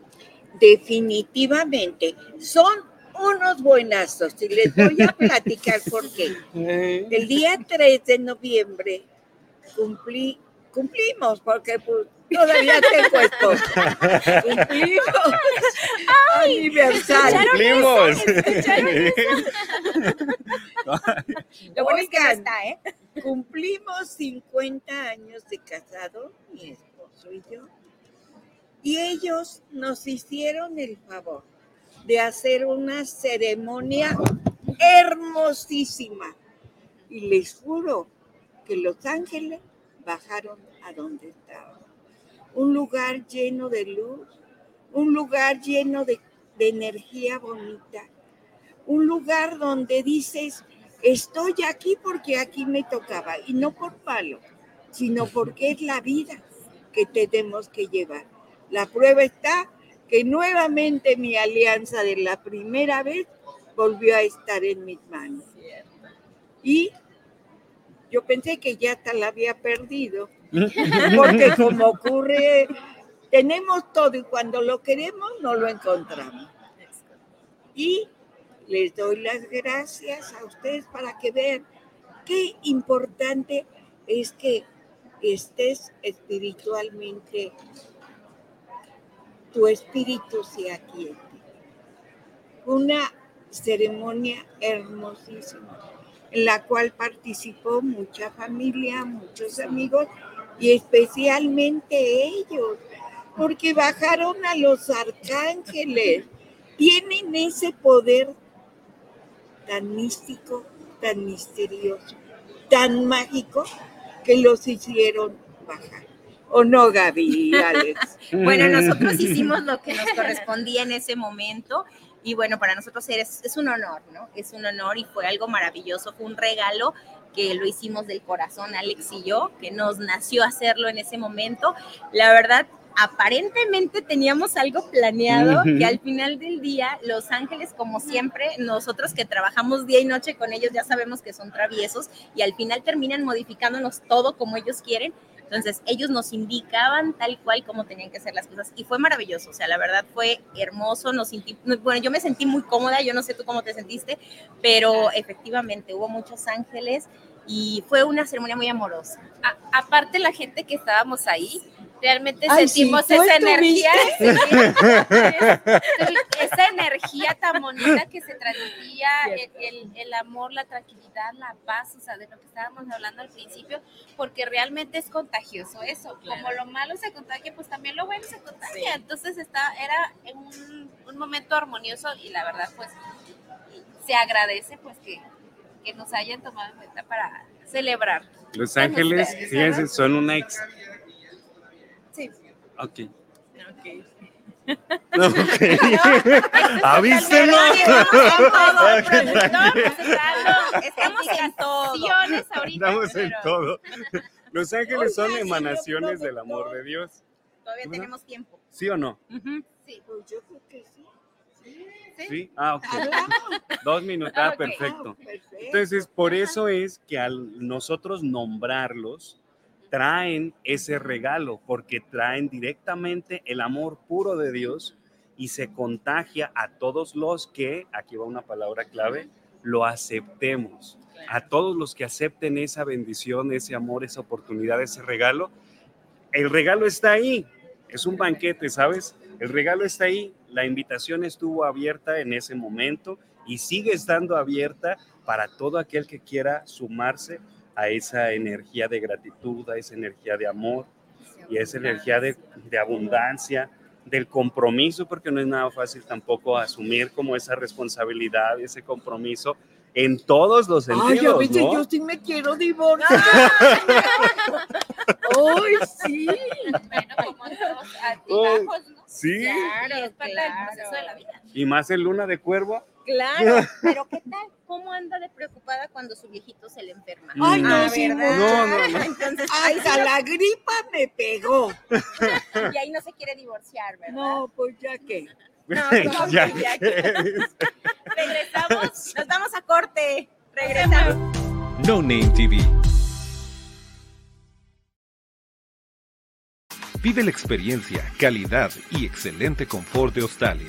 Definitivamente, son unos buenazos y les voy a platicar por qué. El día 3 de noviembre cumplí, cumplimos, porque pues, todavía tengo esposa. Cumplimos aniversario. ¡Cumplimos! Lo bueno es que no está, ¿eh? Cumplimos 50 años de casado, mi esposo y yo. Y ellos nos hicieron el favor de hacer una ceremonia hermosísima. Y les juro que los ángeles bajaron a donde estaban. Un lugar lleno de luz, un lugar lleno de, de energía bonita, un lugar donde dices, estoy aquí porque aquí me tocaba, y no por palo, sino porque es la vida que tenemos que llevar. La prueba está que nuevamente mi alianza de la primera vez volvió a estar en mis manos. Y yo pensé que ya hasta la había perdido, porque como ocurre, tenemos todo y cuando lo queremos no lo encontramos. Y les doy las gracias a ustedes para que vean qué importante es que estés espiritualmente, tu espíritu se atiende. Una ceremonia hermosísima en la cual participó mucha familia, muchos amigos y especialmente ellos, porque bajaron a los arcángeles. Tienen ese poder tan místico, tan misterioso, tan mágico, que los hicieron bajar. ¿O no, Gaby, Alex? bueno, nosotros hicimos lo que nos correspondía en ese momento y bueno, para nosotros es, es un honor, ¿no? Es un honor y fue algo maravilloso, fue un regalo que lo hicimos del corazón, Alex y yo, que nos nació hacerlo en ese momento. La verdad, aparentemente teníamos algo planeado que al final del día Los Ángeles, como siempre, nosotros que trabajamos día y noche con ellos ya sabemos que son traviesos y al final terminan modificándonos todo como ellos quieren. Entonces, ellos nos indicaban tal cual como tenían que ser las cosas y fue maravilloso, o sea, la verdad fue hermoso, nos sentí, bueno, yo me sentí muy cómoda, yo no sé tú cómo te sentiste, pero efectivamente hubo muchos ángeles y fue una ceremonia muy amorosa. aparte la gente que estábamos ahí, realmente sentimos esa energía, esa energía tan bonita que se transmitía, el, el, amor, la tranquilidad, la paz, o sea, de lo que estábamos hablando al principio, porque realmente es contagioso eso, como lo malo se contagia, pues también lo bueno se contagia, entonces está, era un, un momento armonioso y la verdad pues se agradece pues que, que nos hayan tomado en cuenta para celebrar. Los Ángeles, fíjense, son una ex. Ok. Ok. Okay. Avíselo. Estamos en todo. Estamos en todo. Los ángeles son emanaciones del amor de Dios. Todavía tenemos tiempo. ¿Sí o no? Sí. Pues yo creo que sí. Sí. Ah, ok. Dos minutos. Ah, perfecto. Entonces, por eso es que al nosotros nombrarlos, traen ese regalo porque traen directamente el amor puro de Dios y se contagia a todos los que, aquí va una palabra clave, lo aceptemos. A todos los que acepten esa bendición, ese amor, esa oportunidad, ese regalo. El regalo está ahí. Es un banquete, ¿sabes? El regalo está ahí. La invitación estuvo abierta en ese momento y sigue estando abierta para todo aquel que quiera sumarse a esa energía de gratitud, a esa energía de amor y a esa energía de, de abundancia, del compromiso, porque no es nada fácil tampoco asumir como esa responsabilidad, ese compromiso en todos los sentidos. Ay, a veces ¿no? yo sí me quiero divorciar. ¡Ay, sí! Bueno, como los altibajos, ¿no? Sí, Claro, es parte del proceso de la vida. y más en luna de cuervo. Claro, pero ¿qué tal? ¿Cómo anda de preocupada cuando su viejito se le enferma? Ay, no, Ah, sí. No, no, no. Entonces, ahí Hasta sí la gripa me pegó. y ahí no se quiere divorciar, ¿verdad? No, pues ya que. No, no, Ya ya que- Regresamos, nos vamos a corte. Regresamos. No Name TV. Vive la experiencia, calidad y excelente confort de Australia.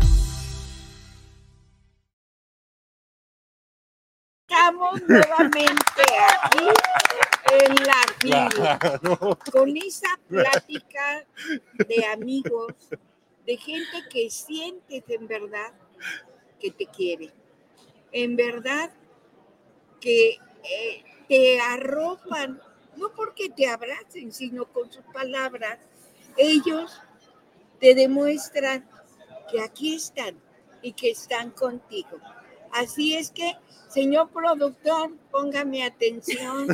Estamos nuevamente aquí en la vida, Claro. con esa plática de amigos, de gente que sientes en verdad que te quiere, en verdad que eh, te arropan, no porque te abracen, sino con sus palabras, ellos te demuestran que aquí están y que están contigo. Así es que, señor productor, póngame atención.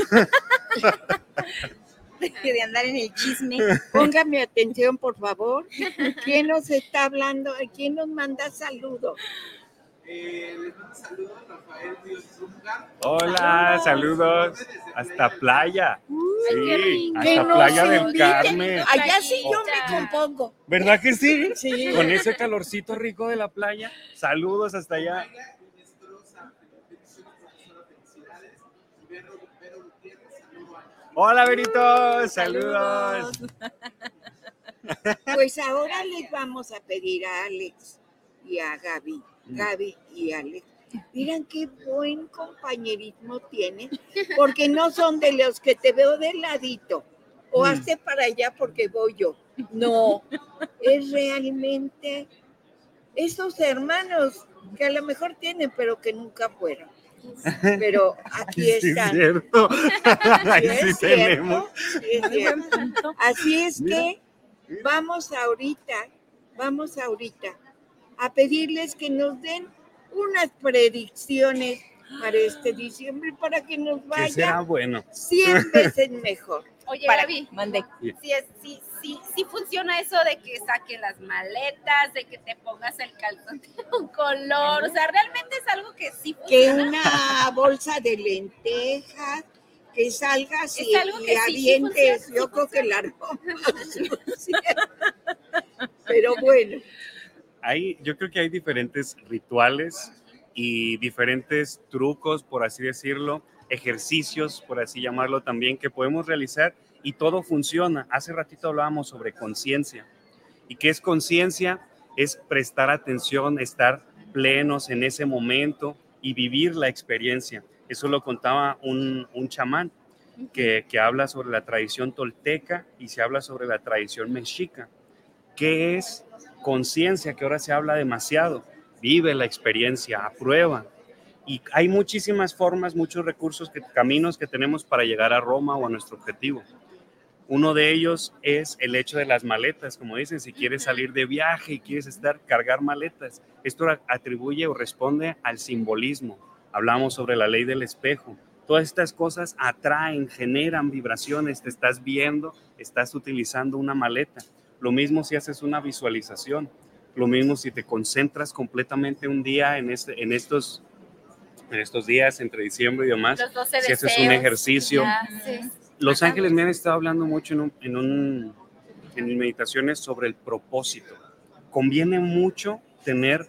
de andar en el chisme. Póngame atención, por favor. ¿Quién nos está hablando? ¿Quién nos manda saludos? Eh, les mando saludos a Rafael Díaz Zúñiga. Hola, saludos. Hasta playa. Sí, Que hasta playa del inviten. Carmen. Allá sí yo me compongo. ¿Verdad que sí? Sí. Con ese calorcito rico de la playa. Saludos hasta allá. Hola, Berito. Saludos. Pues ahora les vamos a pedir a Alex y a Gaby, Gaby y Alex. Miren qué buen compañerismo tienen, porque no son de los que te veo de ladito o Mm. hazte para allá porque voy yo. No, es realmente esos hermanos que a lo mejor tienen, pero que nunca fueron. Pero aquí Sí, es están. cierto. Ahí Sí, sí es cierto, tenemos. sí, es cierto. Así es Mira, que vamos ahorita, vamos ahorita a pedirles que nos den unas predicciones para este diciembre para que nos Que vaya bueno. 100 veces mejor. Oye, Para- Gaby, Mande. si, es, si, si, si funciona eso de que saquen las maletas, de que te pongas el calzón de un color, o sea, realmente es algo que sí Que funciona. una bolsa de lentejas, que salgas y, y que sí, sí avientes, funciona, yo creo que la ropa. Pero bueno, hay, yo creo que hay diferentes rituales y diferentes trucos, por así decirlo, ejercicios, por así llamarlo también, que podemos realizar y todo funciona. Hace ratito hablábamos sobre conciencia. ¿Y qué es conciencia? Es prestar atención, estar plenos en ese momento y vivir la experiencia. Eso lo contaba un, un chamán que, que habla sobre la tradición tolteca y se habla sobre la tradición mexica. ¿Qué es conciencia? Que ahora se habla demasiado. Vive la experiencia, aprueba. Y hay muchísimas formas, muchos recursos, que, caminos que tenemos para llegar a Roma o a nuestro objetivo. Uno de ellos es el hecho de las maletas, como dicen, si quieres salir de viaje y quieres estar, cargar maletas. Esto atribuye o responde al simbolismo. Hablamos sobre la ley del espejo. Todas estas cosas atraen, generan vibraciones, te estás viendo, estás utilizando una maleta. Lo mismo si haces una visualización, lo mismo si te concentras completamente un día en, este, en, estos, en estos días entre diciembre y demás, Los 12 si haces un ejercicio. ya, sí. Los Ajá. ángeles me han estado hablando mucho en, un, en, un, en mis meditaciones sobre el propósito. Conviene mucho tener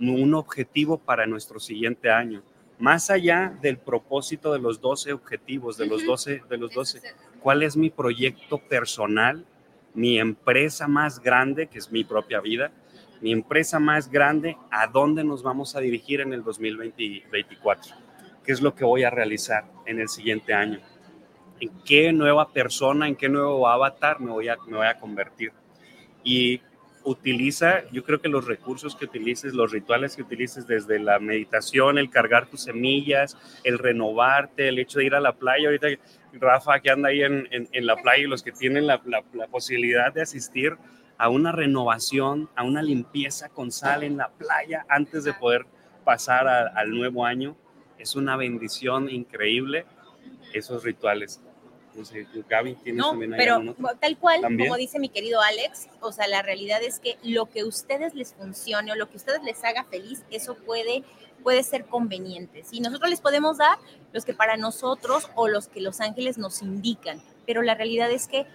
un objetivo para nuestro siguiente año, más allá del propósito de los 12 objetivos, de los 12, de los 12. ¿Cuál es mi proyecto personal, mi empresa más grande, que es mi propia vida? Mi empresa más grande, ¿a dónde nos vamos a dirigir en el 2024? ¿Qué es lo que voy a realizar en el siguiente año? ¿En qué nueva persona, en qué nuevo avatar me voy a, convertir? Y utiliza, yo creo que los recursos que utilices, los rituales que utilices desde la meditación, el cargar tus semillas, el renovarte, el hecho de ir a la playa, ahorita Rafa que anda ahí en, la playa y los que tienen la, posibilidad de asistir a una renovación, a una limpieza con sal en la playa antes de poder pasar a, al nuevo año, es una bendición increíble esos rituales. No sé, Gaby, ¿tienes No, también pero alguno? tal cual, ¿También? como dice mi querido Alex, o sea, la realidad es que lo que a ustedes les funcione o lo que a ustedes les haga feliz, eso puede, puede ser conveniente. Y nosotros les podemos dar los que para nosotros o los que los ángeles nos indican, pero la realidad es que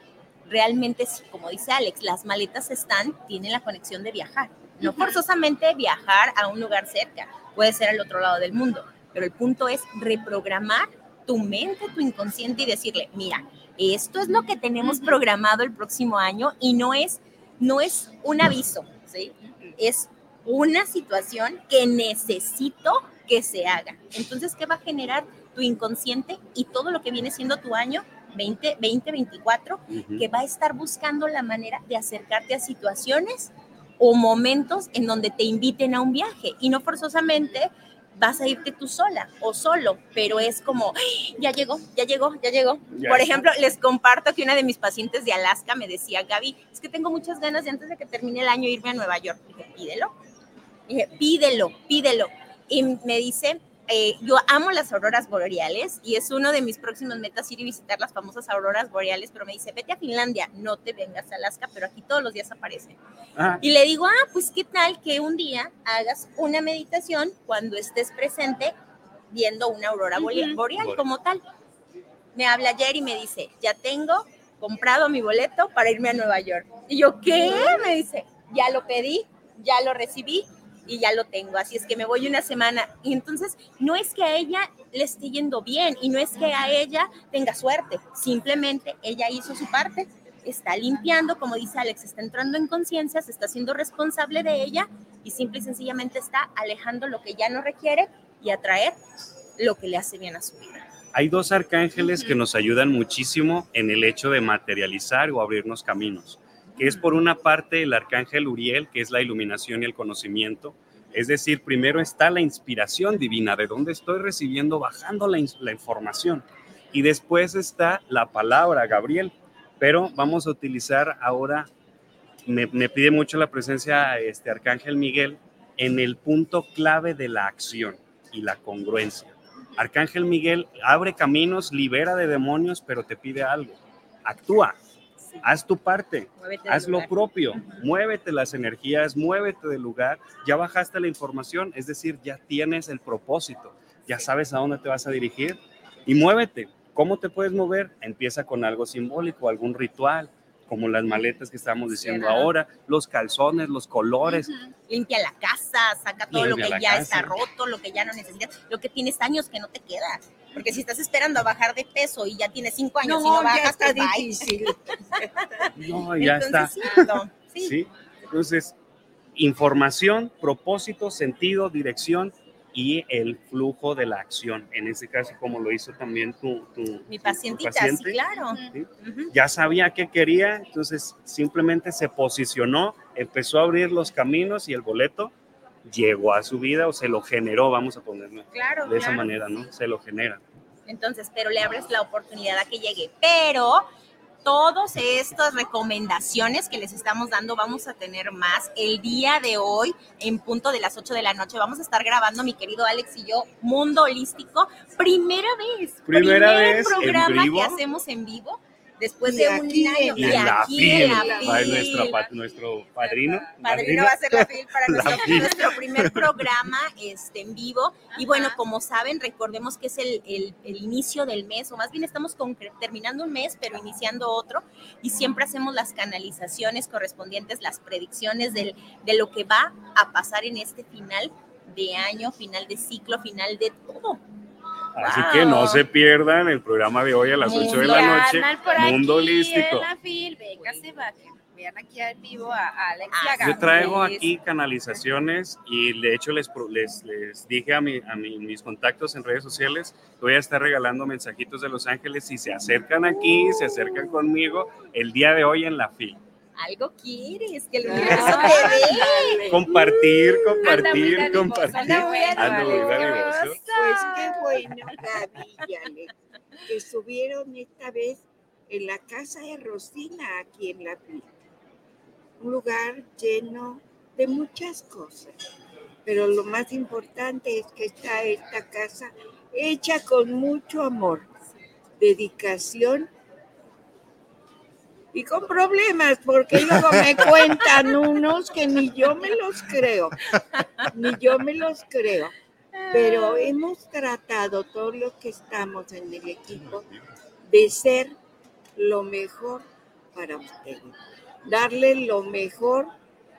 realmente, como dice Alex, las maletas están, tienen la conexión de viajar. No forzosamente viajar a un lugar cerca, puede ser al otro lado del mundo, pero el punto es reprogramar tu mente, tu inconsciente y decirle, mira, esto es lo que tenemos programado el próximo año y no es, no es un aviso, ¿sí? Es una situación que necesito que se haga. Entonces, ¿qué va a generar tu inconsciente y todo lo que viene siendo tu año 20, 2024? Ujú. Que va a estar buscando la manera de acercarte a situaciones o momentos en donde te inviten a un viaje y no forzosamente vas a irte tú sola o solo, pero es como, "Ay, ya llegó, ya llegó, ya llegó. Ya Por está. ejemplo, les comparto que una de mis pacientes de Alaska me decía, Gaby, es que tengo muchas ganas de antes de que termine el año irme a Nueva York. Dije, pídelo. Dije, pídelo, pídelo. Y me dice, eh, yo amo las auroras boreales y es uno de mis próximos metas ir y visitar las famosas auroras boreales, pero me dice, vete a Finlandia, no te vengas a Alaska, pero aquí todos los días aparecen. Ah, Y le digo, ah, pues qué tal que un día hagas una meditación cuando estés presente viendo una aurora boreal, Ujú. boreal como tal. Me habla ayer y me dice, ya tengo comprado mi boleto para irme a Nueva York. Y yo, ¿qué? Me dice, ya lo pedí, ya lo recibí y ya lo tengo. Así es que me voy una semana. Y entonces no es que a ella le esté yendo bien y no es que a ella tenga suerte. Simplemente ella hizo su parte, está limpiando, como dice Alex, está entrando en conciencia, se está haciendo responsable de ella y simple y sencillamente está alejando lo que ya no requiere y atraer lo que le hace bien a su vida. Hay dos arcángeles que nos ayudan muchísimo en el hecho de materializar o abrirnos caminos, que es por una parte el arcángel Uriel, que es la iluminación y el conocimiento. Es decir, primero está la inspiración divina, de dónde estoy recibiendo, bajando la, información. Y después está la palabra, Gabriel. Pero vamos a utilizar ahora, me, me pide mucho la presencia este Arcángel Miguel en el punto clave de la acción y la congruencia. Arcángel Miguel abre caminos, libera de demonios, pero te pide algo. Actúa, haz tu parte, Muévete haz lo propio, muévete las energías, muévete del lugar, ya bajaste la información, es decir, ya tienes el propósito, ya sabes a dónde te vas a dirigir y muévete. ¿Cómo te puedes mover? Empieza con algo simbólico, algún ritual, como las maletas que estamos diciendo ahora, los calzones, los colores. Limpia la casa, saca todo lo que ya casa. está roto, lo que ya no necesitas, lo que tienes años que no te queda. Porque si estás esperando a bajar de peso y ya tienes cinco años y No, ya bajas, está pues, difícil. No, ya Entonces, está. sí, no, sí. Sí. Entonces, información, propósito, sentido, dirección y el flujo de la acción. En este caso, como lo hizo también tu, tu- Mi tu pacientita, paciente, sí, claro. ¿sí? Ujú. ya sabía qué quería, entonces simplemente se posicionó, empezó a abrir los caminos y el boleto llegó a su vida o se lo generó, vamos a ponerlo Claro, de esa claro. manera, ¿no? Se lo genera. Entonces, pero le abres la oportunidad a que llegue. Pero todas estas recomendaciones que les estamos dando, vamos a tener más el día de hoy en punto de las 8 de la noche. Vamos a estar grabando, mi querido Alex y yo, Mundo Holístico. Primera vez. Primera primer vez en programa vivo. que hacemos en vivo después Y de un año. Y en la aquí FIL, en la va FIL. nuestro, pa- nuestro padrino. Padrino va a ser la FIL para La nuestro, FIL. nuestro primer programa este, en vivo. Y bueno, como saben, recordemos que es el, el- el inicio del mes, o más bien estamos terminando un mes, pero iniciando otro. Y siempre hacemos las canalizaciones correspondientes, las predicciones del- de lo que va a pasar en este final de año, final de ciclo, final de todo. Así Wow. que no se pierdan el programa de hoy a las 8 de la noche. Por aquí Mundo Holístico. vean aquí en vivo a, Alex y a Yo traigo aquí canalizaciones y de hecho les, les, les dije a, mi- a mi- mis contactos en redes sociales que voy a estar regalando mensajitos de Los Ángeles si se acercan aquí, se acercan conmigo el día de hoy en la fila. Algo quieres, que el universo te ve. Compartir, compartir, compartir. Anda. Pues qué bueno, Gaby y Alex, que estuvieron esta vez en la casa de Rosina aquí en la villa. Un lugar lleno de muchas cosas, pero lo más importante es que está esta casa hecha con mucho amor, dedicación y con problemas, porque luego me cuentan unos que ni yo me los creo, ni yo me los creo. Pero hemos tratado todos los que estamos en el equipo de ser lo mejor para ustedes, darle lo mejor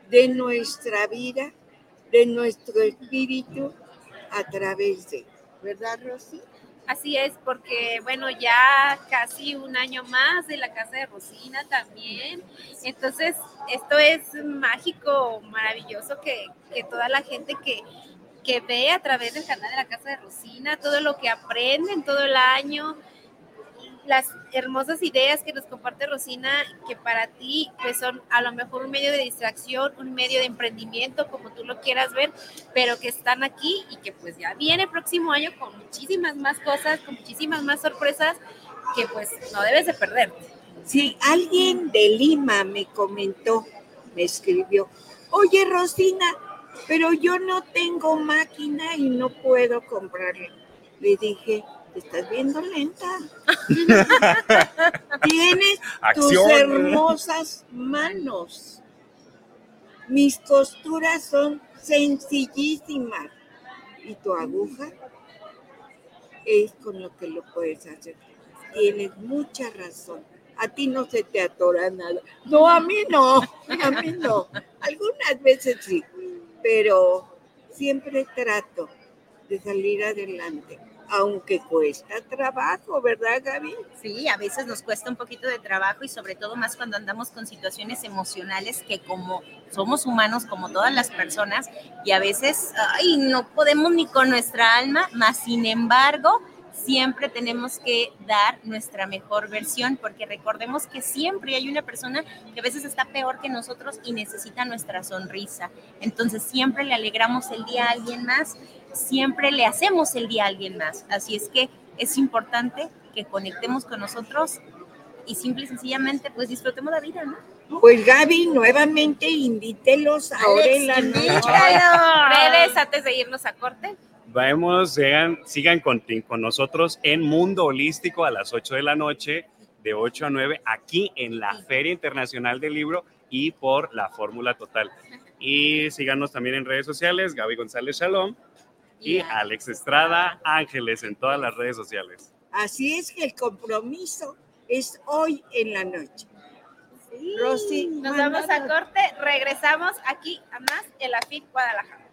de nuestra vida, de nuestro espíritu a través de, ¿verdad, Rosy? Así es, porque bueno, ya casi un año más de la casa de Rosina también. Entonces, esto es mágico, maravilloso que, que toda la gente que, que ve a través del canal de la casa de Rosina, todo lo que aprenden todo el año, las hermosas ideas que nos comparte Rosina, que para ti pues son a lo mejor un medio de distracción, un medio de emprendimiento, como tú lo quieras ver, pero que están aquí y que pues ya viene el próximo año con muchísimas más cosas, con muchísimas más sorpresas que pues no debes de perderte. Si alguien de Lima me comentó, me escribió, oye Rosina, pero yo no tengo máquina y no puedo comprarla. Le dije, te estás viendo lenta. Tienes tus hermosas manos. Mis costuras son sencillísimas. Y tu aguja es con lo que lo puedes hacer. Tienes mucha razón. A ti no se te atora nada. No, a mí no. A mí no. Algunas veces sí. Pero siempre trato de salir adelante. Aunque cuesta trabajo, ¿verdad, Gaby? Sí, a veces nos cuesta un poquito de trabajo y sobre todo más cuando andamos con situaciones emocionales que como somos humanos, como todas las personas, y a veces, ay, no podemos ni con nuestra alma, más sin embargo, siempre tenemos que dar nuestra mejor versión, porque recordemos que siempre hay una persona que a veces está peor que nosotros y necesita nuestra sonrisa. Entonces siempre le alegramos el día a alguien más, siempre le hacemos el día a alguien más. Así es que es importante que conectemos con nosotros y simple y sencillamente pues disfrutemos la vida, ¿no? Pues Gaby, nuevamente invítelos ahora en la noche. Redes antes de irnos a corte. Vamos, sigan, sigan con, con nosotros en Mundo Holístico a las 8 de la noche, de 8 a 9, aquí en la Feria Internacional del Libro y por la Fórmula Total. Y síganos también en redes sociales, Gaby González Shalom y Alex Estrada Ángeles en todas las redes sociales. Así es que el compromiso es hoy en la noche. Rosy, Nos vamos a corte, regresamos aquí a más en la FIT Guadalajara.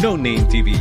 No Name TV.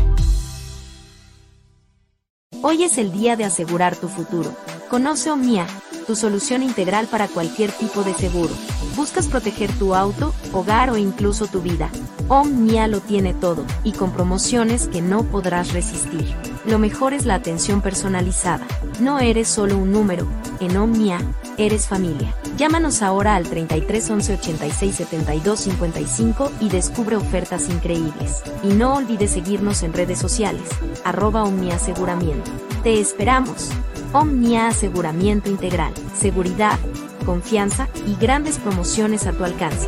Hoy es el día de asegurar tu futuro. Conoce Omnia, tu solución integral para cualquier tipo de seguro. ¿Buscas proteger tu auto, hogar o incluso tu vida? Omnia lo tiene todo, y con promociones que no podrás resistir. Lo mejor es la atención personalizada. No eres solo un número, en Omnia, eres familia. Llámanos ahora al 33 11 86 72 55 y descubre ofertas increíbles. Y no olvides seguirnos en redes sociales, arroba Omnia Aseguramiento. Te esperamos. Omnia Aseguramiento Integral, seguridad, confianza y grandes promociones a tu alcance.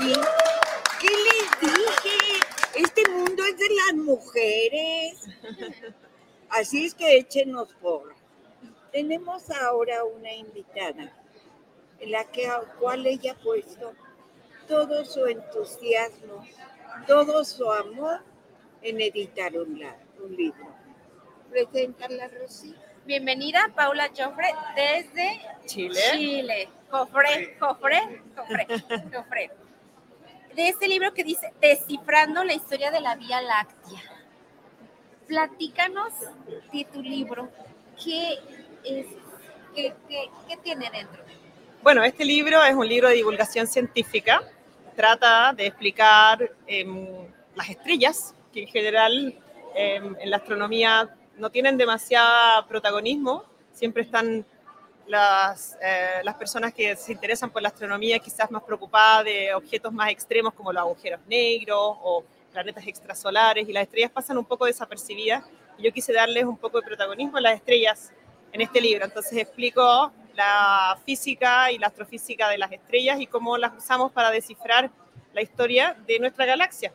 aquí. ¿Qué les dije? Este mundo es de las mujeres. Así es que échenos por. Tenemos ahora una invitada, en la que, cual ella ha puesto todo su entusiasmo, todo su amor en editar un, la- un libro. Preséntala, Rosy. Bienvenida Paula Joffre desde Chile. Chile. Jofre, Jofre, Jofre, Jofre. De este libro que dice Descifrando la historia de la Vía Láctea. Platícanos de tu libro. ¿Qué es? ¿Qué, qué- tiene dentro? Bueno, este libro es un libro de divulgación científica. Trata de explicar em, las estrellas, que en general em, en la astronomía no tienen demasiado protagonismo. Siempre están las, eh, las personas que se interesan por la astronomía quizás más preocupadas de objetos más extremos como los agujeros negros o planetas extrasolares y las estrellas pasan un poco desapercibidas. Y yo quise darles un poco de protagonismo a las estrellas en este libro. Entonces explico la física y la astrofísica de las estrellas y cómo las usamos para descifrar la historia de nuestra galaxia.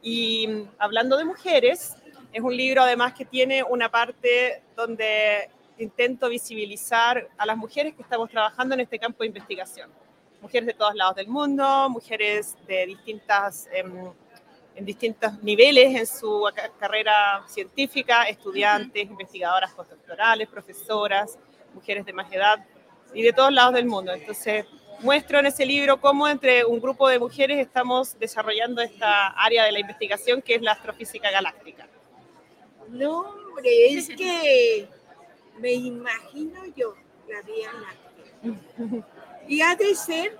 Y mm, hablando de mujeres, es un libro además que tiene una parte donde intento visibilizar a las mujeres que estamos trabajando en este campo de investigación. Mujeres de todos lados del mundo, mujeres de distintas, em, en distintos niveles en su ca- carrera científica, estudiantes, investigadoras postdoctorales, profesoras, mujeres de más edad y de todos lados del mundo. Entonces, muestro en ese libro cómo entre un grupo de mujeres estamos desarrollando esta área de la investigación que es la astrofísica galáctica. No, hombre, es que me imagino yo la Vía Láctea. Y ha de ser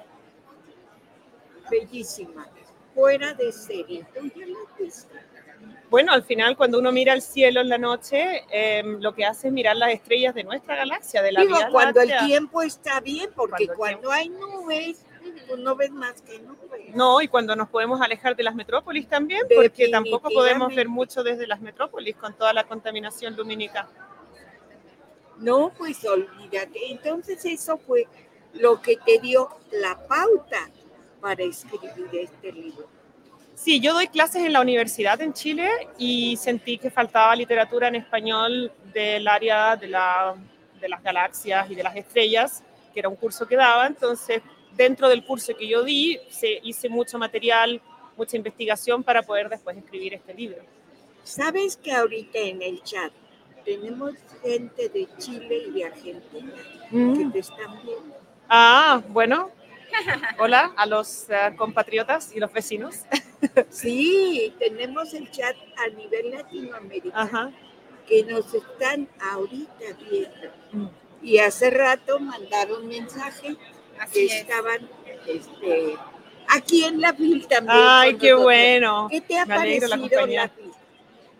bellísima, fuera de serie. Bueno, al final cuando uno mira el cielo en la noche, em, lo que hace es mirar las estrellas de nuestra galaxia, de la Digo, Vía cuando el tiempo está bien, porque Cuando hay nubes, no ves más que nubes. No, y cuando nos podemos alejar de las metrópolis también, porque tampoco podemos ver mucho desde las metrópolis con toda la contaminación lumínica. No, pues olvídate. Entonces eso fue lo que te dio la pauta para escribir este libro. Sí, yo doy clases en la universidad en Chile y sentí que faltaba literatura en español del área de, la- de las galaxias y de las estrellas, que era un curso que daba. Entonces, dentro del curso que yo di, se, hice mucho material, mucha investigación para poder después escribir este libro. ¿Sabes que ahorita en el chat tenemos gente de Chile y de Argentina que Mm. te están viendo? Ah, bueno. Hola a los eh, compatriotas y los vecinos. Sí, tenemos el chat a nivel latinoamericano Ajá. que nos están ahorita viendo. Mm. Y hace rato mandaron mensaje Así que es. estaban este, aquí en la FIL también. Ay, qué nosotros. bueno. ¿Qué te ha Me la parecido compañía. la FIL?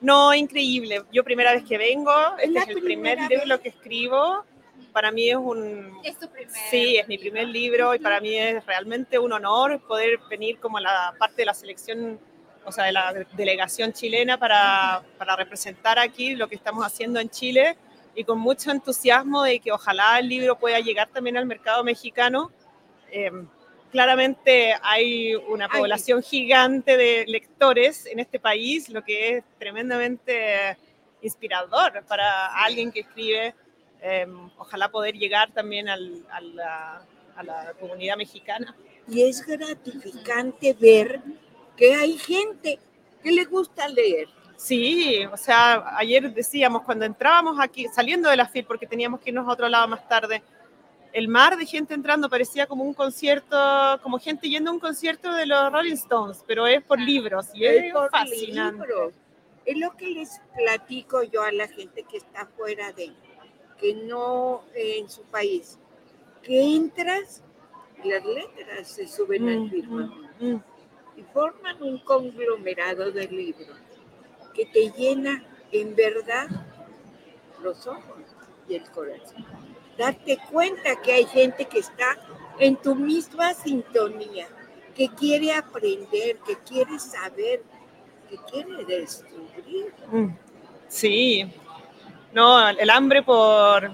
No, increíble. Yo primera vez que vengo, Es este es el primer libro que escribo. Para mí es un... Es tu primer. Sí, es mi primer libro y para mí es realmente un honor poder venir como la parte de la selección, o sea, de la delegación chilena para, para representar aquí lo que estamos haciendo en Chile y con mucho entusiasmo de que ojalá el libro pueda llegar también al mercado mexicano. Eh, claramente hay una Ay. población gigante de lectores en este país, lo que es tremendamente inspirador para alguien que escribe. Eh, ojalá poder llegar también al- a, la, a la comunidad mexicana. Y es gratificante ver que hay gente que le gusta leer. Sí, o sea, ayer decíamos, cuando entrábamos aquí, saliendo de la FIL, porque teníamos que irnos a otro lado más tarde, el mar de gente entrando parecía como un concierto, como gente yendo a un concierto de los Rolling Stones, pero es por libros y es, Es por fascinante. libros. Es lo que les platico yo a la gente que está fuera de, que no eh, en su país, que entras, y las letras se suben al Mm, firmamento mm, mm. y forman un conglomerado de libros que te llena en verdad los ojos y el corazón. Darte cuenta que hay gente que está en tu misma sintonía, que quiere aprender, que quiere saber, que quiere descubrir. Mm, Sí, no, el hambre por,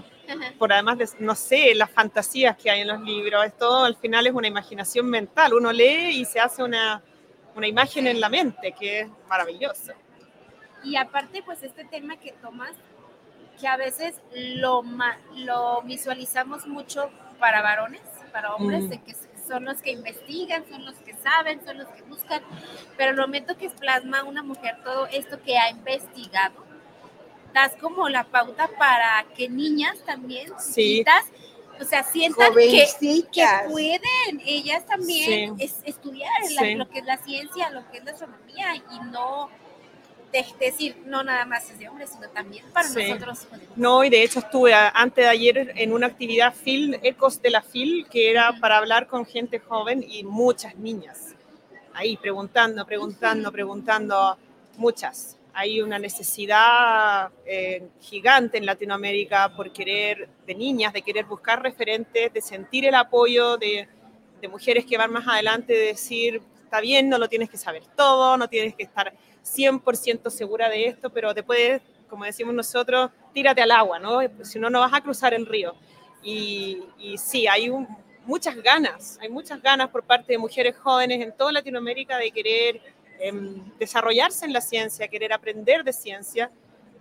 por además, de, no sé, las fantasías que hay en los libros, es todo al final es una imaginación mental, uno lee y se hace una, una imagen en la mente, que es maravilloso. Y aparte, pues este tema que tomas, que a veces lo, lo visualizamos mucho para varones, para hombres, Mm. de que son los que investigan, son los que saben, son los que buscan, pero el momento que plasma una mujer todo esto que ha investigado, das como la pauta para que niñas también, Sí. chiquitas, o sea, sientan que, que pueden ellas también Sí. es- estudiar la- Sí. lo que es la ciencia, lo que es la astronomía y no de- decir no nada más es de hombres, sino también para Sí. nosotros. No, y de hecho estuve antes de ayer en una actividad FIL, Ecos de la FIL, que era para hablar con gente joven y muchas niñas. Ahí preguntando, preguntando, preguntando, muchas. Hay una necesidad eh, gigante en Latinoamérica por querer, de niñas, de querer buscar referentes, de sentir el apoyo de, de mujeres que van más adelante, de decir, está bien, no lo tienes que saber todo, no tienes que estar 100% segura de esto, pero puedes, como decimos nosotros, tírate al agua, ¿no? Si no, no vas a cruzar el río. Y, y sí, hay un- muchas ganas, hay muchas ganas por parte de mujeres jóvenes en toda Latinoamérica de querer em, desarrollarse en la ciencia, querer aprender de ciencia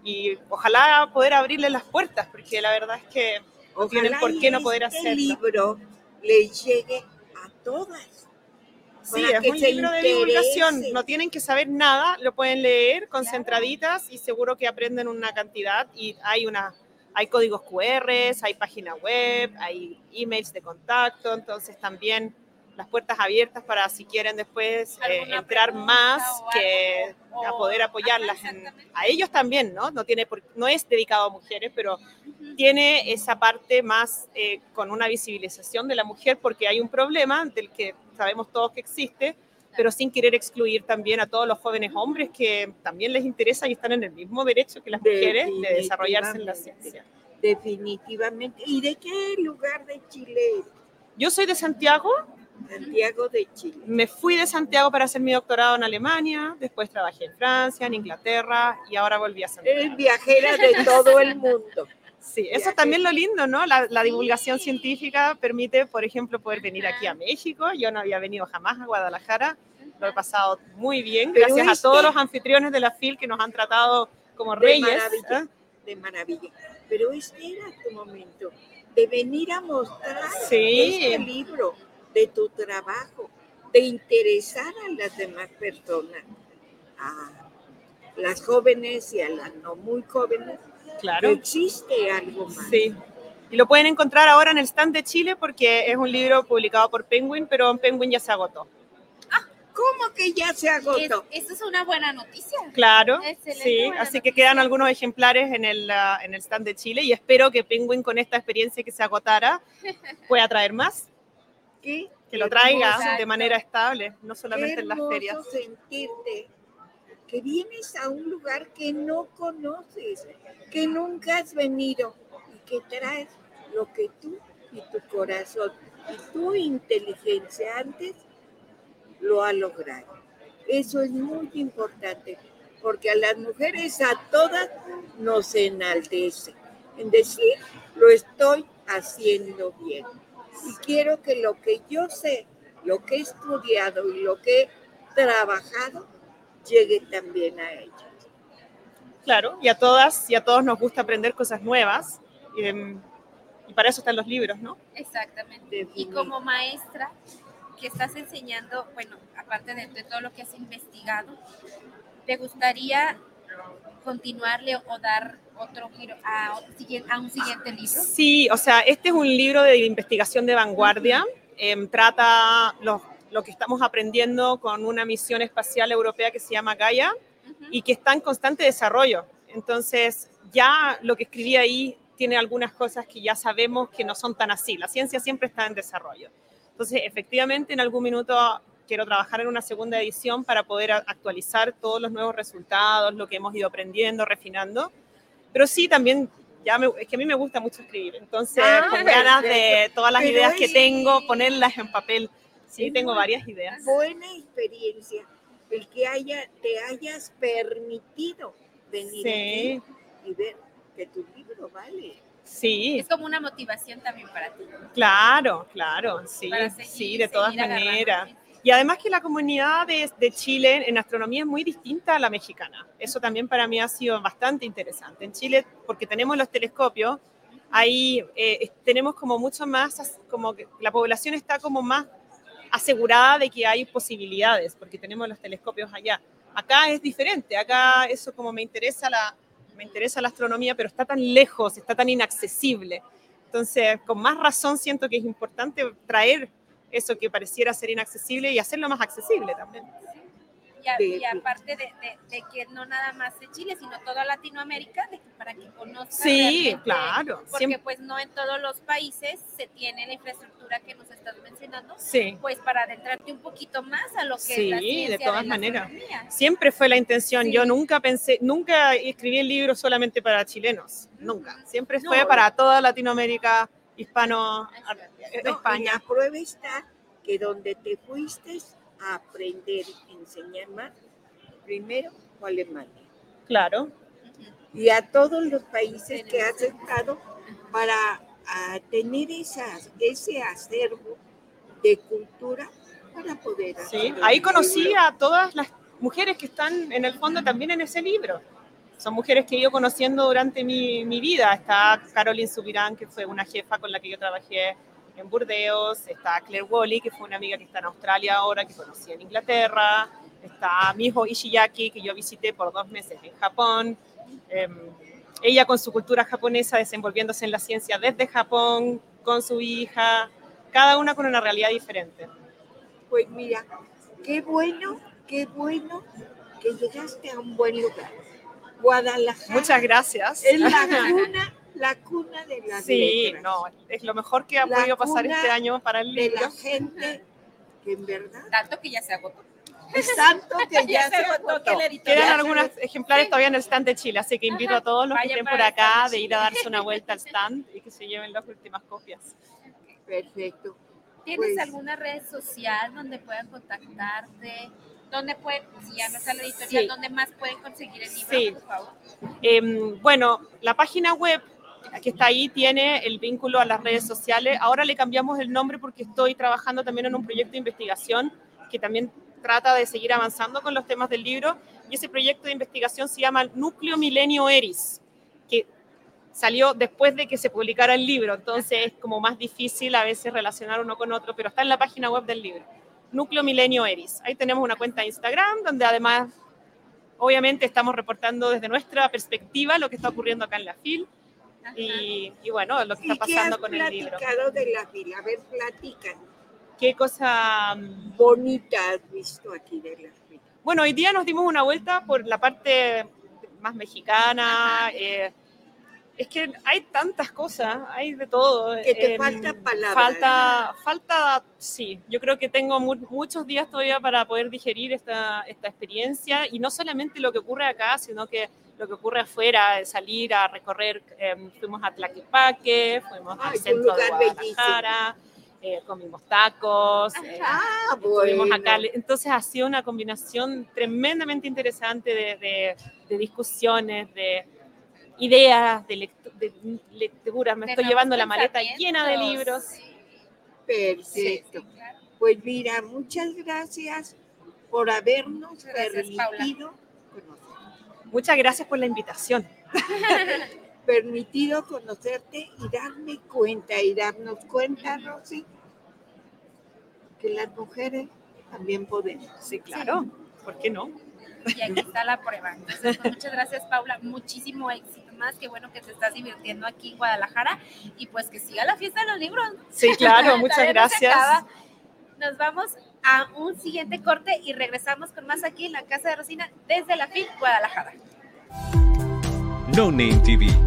y ojalá poder abrirles las puertas, porque la verdad es que no tienen por qué no y poder este hacerlo. libro le llegue a todas. Sí, es que un libro de divulgación. No tienen que saber nada, lo pueden leer concentraditas y seguro que aprenden una cantidad. Y hay una, hay códigos QR, hay página web, hay emails de contacto, entonces también las puertas abiertas para si quieren después eh, ¿Alguna entrar más que a poder apoyarlas. en- a ellos también, ¿no? No, tiene por- no es dedicado a mujeres, pero tiene esa parte más eh, con una visibilización de la mujer porque hay un problema del que sabemos todos que existe, pero sin querer excluir también a todos los jóvenes hombres que también les interesa y están en el mismo derecho que las mujeres de desarrollarse en la ciencia. Definitivamente. ¿Y de qué lugar de Chile? Yo soy de Santiago, Santiago de Chile. me fui de Santiago para hacer mi doctorado en Alemania, después trabajé en Francia, en Inglaterra y ahora volví a Santiago. Eres viajera de todo el mundo. Sí, eso es también lo lindo, ¿no? La, la divulgación científica permite, por ejemplo, poder venir aquí a México. Yo no había venido jamás a Guadalajara, lo he pasado muy bien, Pero gracias a este- todos los anfitriones de la FIL que nos han tratado como De reyes. maravilla. ¿eh? De maravilla. Pero este era tu momento de venir a mostrar Sí. este libro, de tu trabajo, de interesar a las demás personas, a las jóvenes y a las no muy jóvenes, Claro. existe algo más. Sí. Y lo pueden encontrar ahora en el stand de Chile porque es un libro publicado por Penguin, pero en Penguin ya se agotó. ¿Cómo que ya se Es, agotó? esa es una buena noticia. Claro, Excelente, sí, así que noticia. quedan algunos ejemplares en el, ah, en el stand de Chile y espero que Penguin con esta experiencia que se agotara pueda traer más, Qué que lo traiga hermoso. de manera estable, no Qué solamente en las ferias. sentirte que vienes a un lugar que no conoces, que nunca has venido y que traes lo que tú y tu corazón y tu inteligencia antes lo ha logrado. Eso es muy importante porque a las mujeres a todas nos enaltece en decir lo estoy haciendo bien y quiero que lo que yo sé, lo que he estudiado y lo que he trabajado llegue también a ellas. Claro, y a todas y a todos nos gusta aprender cosas nuevas y, em, y para eso están los libros, ¿no? Exactamente. Y como maestra, que estás enseñando, bueno, aparte de, de todo lo que has investigado, ¿te gustaría continuarle o dar otro giro a, a un siguiente libro? Sí, o sea, este es un libro de investigación de vanguardia. Em, trata los, lo que estamos aprendiendo con una misión espacial europea que se llama Gaia y que está en constante desarrollo. Entonces, ya lo que escribí ahí tiene algunas cosas que ya sabemos que no son tan así. La ciencia siempre está en desarrollo. Entonces, efectivamente, en algún minuto quiero trabajar en una segunda edición para poder actualizar todos los nuevos resultados, lo que hemos ido aprendiendo, refinando. Pero sí, también, ya me, es que a mí me gusta mucho escribir, entonces Ah, con ganas de todas las ideas que tengo, ponerlas en papel. Sí, Es tengo varias ideas. Buena experiencia el que haya, te hayas permitido venir Sí. aquí y ver que tu libro vale. Sí, Es como una motivación también para ti. claro, claro, sí, seguir- sí, de todas maneras. Y además que la comunidad de, de Chile en astronomía es muy distinta a la mexicana. Eso también para mí ha sido bastante interesante. En Chile, porque tenemos los telescopios, ahí eh, tenemos como mucho más, como que la población está como más asegurada de que hay posibilidades, porque tenemos los telescopios allá. Acá es diferente, acá eso como me interesa la, me interesa la astronomía, pero está tan lejos, está tan inaccesible. Entonces, con más razón siento que es importante traer eso que pareciera ser inaccesible y hacerlo más accesible también. Y, a- y aparte de, de- de que no nada más de Chile, sino toda Latinoamérica, de que para que conozcan Sí, claro, Porque siempre- pues no en todos los países se tiene la infraestructura que nos estás mencionando, Sí. pues para adentrarte un poquito más a lo que es Sí, la de ciencia todas la maneras. Siempre fue la intención. Sí. Yo nunca pensé, nunca escribí el libro solamente para chilenos, nunca. Siempre fue No. para toda Latinoamérica, hispano, eh, No, España. la prueba está que donde te fuiste a aprender, enseñar más, primero fue Alemania. Claro. Y a todos los países que has estado para a tener esas, ese acervo de cultura para poder Sí, hacer ahí un conocí libro. a todas las mujeres que están en el fondo también en ese libro. Son mujeres que he ido conociendo durante mi, mi vida. Está Caroline Subirán, que fue una jefa con la que yo trabajé en Burdeos. Está Claire Wally, que fue una amiga que está en Australia ahora, que conocí en Inglaterra. Está Miho Ishiyaki, que yo visité por dos meses en Japón. Em, ella con su cultura japonesa desenvolviéndose en la ciencia desde Japón, con su hija, cada una con una realidad diferente. Pues mira, qué bueno, qué bueno que llegaste a un buen lugar. Guadalajara. Muchas gracias. Es la cuna, la cuna de las Sí, letras. no, es lo mejor que ha La podido pasar este año para el de libro. la gente que en verdad Tanto que ya se agotó. Es tanto que ya se agotó que agotó. la editorial- Quedan algunos ejemplares todavía en el stand de Chile, así que invito a todos los que Vayan estén para por acá de ir a darse una vuelta al stand y que se lleven las últimas copias. Perfecto. ¿Tienes Pues- alguna red social donde puedan contactarte? ¿Dónde pueden, si ya no está la editorial, Sí. dónde más pueden conseguir el libro, Sí. por favor? Em, bueno, la página web que está ahí tiene el vínculo a las redes sociales. Ahora le cambiamos el nombre porque estoy trabajando también en un proyecto de investigación que también trata de seguir avanzando con los temas del libro. Y ese proyecto de investigación se llama Núcleo Milenio Eris, que salió después de que se publicara el libro. Entonces es como más difícil a veces relacionar uno con otro, pero está en la página web del libro. Núcleo Milenio Eris. Ahí tenemos una cuenta de Instagram donde además obviamente estamos reportando desde nuestra perspectiva lo que está ocurriendo acá en la FIL y, y bueno, lo que ¿Y está pasando con el libro. de la fila? A ver, platican. ¿Qué cosa? mm, Bonita has visto aquí de la. Bueno, hoy día nos dimos una vuelta por la parte más mexicana. eh, es que hay tantas cosas, hay de todo. Que te em, falta palabra, Falta, falta, sí. Yo creo que tengo mu- muchos días todavía para poder digerir esta, esta experiencia y no solamente lo que ocurre acá, sino que lo que ocurre afuera, salir a recorrer. em, fuimos a Tlaquepaque, fuimos Ay, al centro de lugar bellísimo. Eh, comimos tacos. eh, Ah, Estuvimos bueno. acá. Entonces ha sido una combinación tremendamente interesante de, de- de discusiones, de ideas, de, lectu- de lecturas. Me De estoy llevando la maleta llena de libros. Perfecto. Pues mira, muchas gracias por habernos Gracias, Paula. permitido conocer. Muchas gracias por la invitación. permitido conocerte y darme cuenta y darnos cuenta, Rosy, que las mujeres también podemos. Sí, claro. ¿Por qué no? Y aquí está la prueba. Entonces, pues, muchas gracias, Paula. Muchísimo éxito más. Qué bueno que te estás divirtiendo aquí en Guadalajara y pues que siga la fiesta de los libros. Sí, claro. Muchas no gracias. Nos vamos a un siguiente corte y regresamos con más aquí en la Casa de Rosina desde la FIL Guadalajara. No Name TV.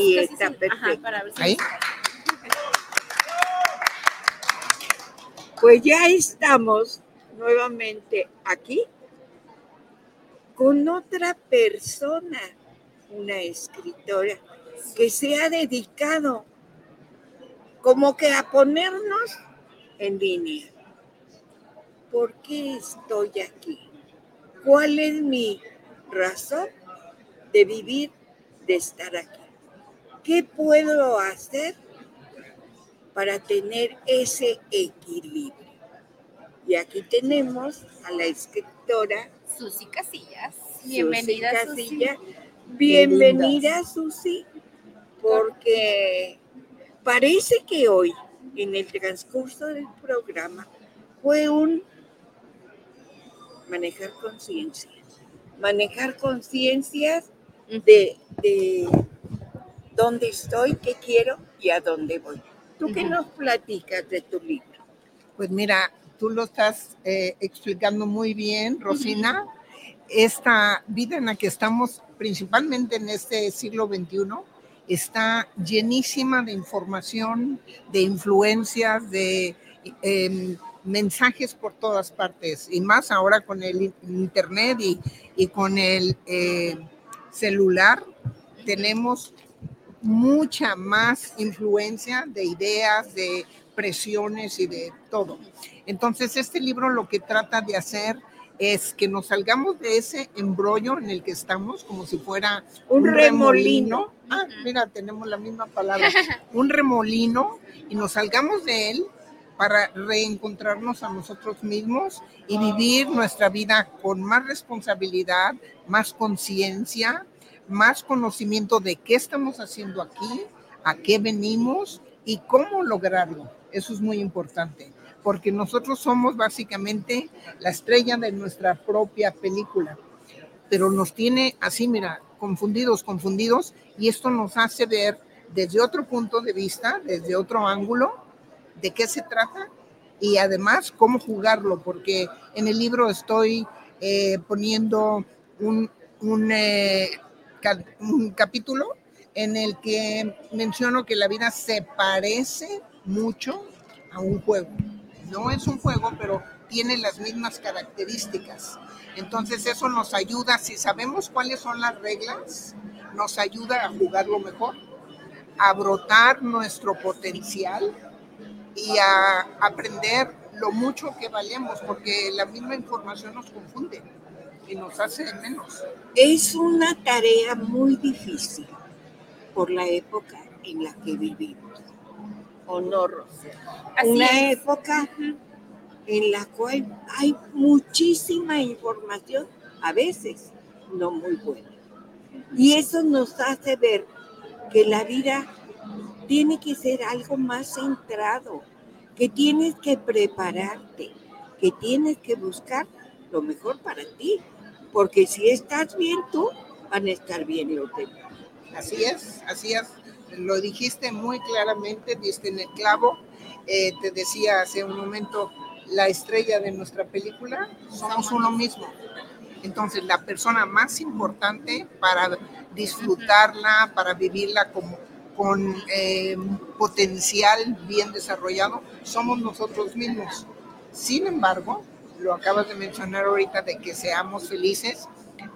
Y está perfecto. ¿Ahí? Pues ya estamos nuevamente aquí con otra persona, una escritora que se ha dedicado como que a ponernos en línea. ¿Por qué estoy aquí? ¿Cuál es mi razón de vivir, de estar aquí? ¿Qué puedo hacer para tener ese equilibrio? Y aquí tenemos a la escritora Susi Casillas. Bienvenida. Susi. Bienvenida, Susi, porque parece que hoy, en el transcurso del programa, fue un manejar conciencias. Manejar conciencias de, de dónde estoy, qué quiero y a dónde voy. ¿Tú qué nos platicas de tu libro? Pues mira, tú lo estás eh, explicando muy bien, Rosina. Esta vida en la que estamos, principalmente en este siglo XXI, está llenísima de información, de influencias, de eh, mensajes por todas partes, y más ahora con el Internet y, y con el eh, celular, tenemos mucha más influencia de ideas, de presiones y de todo. Entonces, este libro lo que trata de hacer es que nos salgamos de ese embrollo en el que estamos, como si fuera Un remolino. Ah, mira, tenemos la misma palabra. un remolino y nos salgamos de él para reencontrarnos a nosotros mismos y vivir nuestra vida con más responsabilidad, más conciencia, más conocimiento de qué estamos haciendo aquí, a qué venimos y cómo lograrlo. Eso es muy importante, porque nosotros somos básicamente la estrella de nuestra propia película, pero nos tiene así, mira, confundidos, confundidos, y esto nos hace ver desde otro punto de vista, desde otro ángulo, de qué se trata y además cómo jugarlo, porque en el libro estoy eh, poniendo un, un, eh, capítulo en el que menciono que la vida se parece mucho a un juego. No es un juego, pero tiene las mismas características. Entonces eso nos ayuda, si sabemos cuáles son las reglas, nos ayuda a jugarlo mejor, a brotar nuestro potencial y a aprender lo mucho que valemos, porque la misma información nos confunde y nos hace menos. Es una tarea muy difícil por la época en la que vivimos. ¿O no, Una es. época en la cual hay muchísima información, a veces no muy buena. Y eso nos hace ver que la vida tiene que ser algo más centrado, que tienes que prepararte, que tienes que buscar lo mejor para ti, porque si estás bien tú, van a estar bien los demás. Así es, así es. Lo dijiste muy claramente, diste en el clavo. Eh, te decía hace un momento, la estrella de nuestra película somos uno mismo. Entonces, la persona más importante para disfrutarla, para vivirla con eh, potencial bien desarrollado, somos nosotros mismos. Sin embargo, lo acabas de mencionar ahorita de que seamos felices,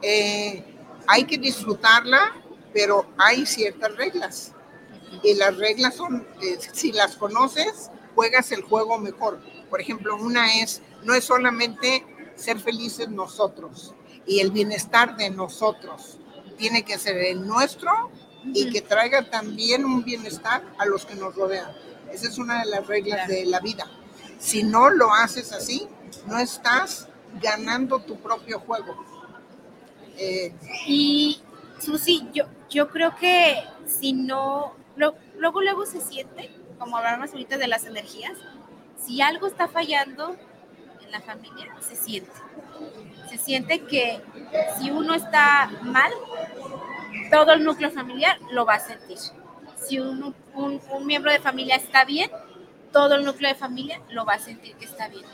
eh, hay que disfrutarla, pero hay ciertas reglas. Y las reglas son, eh, si las conoces, juegas el juego mejor. Por ejemplo, una es, no es solamente ser felices nosotros y el bienestar de nosotros. Tiene que ser el nuestro y que traiga también un bienestar a los que nos rodean. Esa es una de las reglas de la vida. Si no lo haces así, no estás ganando tu propio juego. Eh, Y Susi, yo, yo creo que si no, lo- luego luego se siente, como hablábamos ahorita de las energías, si algo está fallando en la familia, se siente. Se siente que si uno está mal, todo el núcleo familiar lo va a sentir. Si un- un miembro de familia está bien, todo el núcleo de familia lo va a sentir que está bien.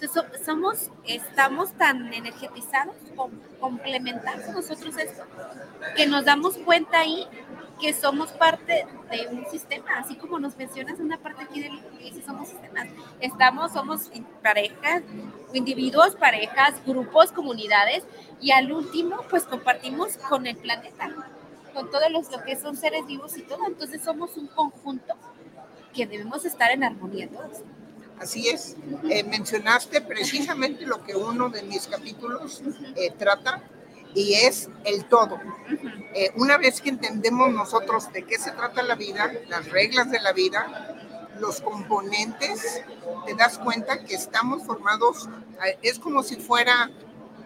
Entonces, so- somos, estamos tan energetizados, com- complementamos nosotros esto, que nos damos cuenta ahí que somos parte de un sistema, así como nos mencionas una parte aquí del dice somos sistemas. Estamos, somos parejas, individuos, parejas, grupos, comunidades, y al último, pues compartimos con el planeta, con todos los lo que son seres vivos y todo. Entonces somos un conjunto que debemos estar en armonía todos. Así es. Eh, mencionaste precisamente lo que uno de mis capítulos eh, trata y es el todo. Eh, una vez que entendemos nosotros de qué se trata la vida, las reglas de la vida, los componentes, te das cuenta que estamos formados, es como si fuera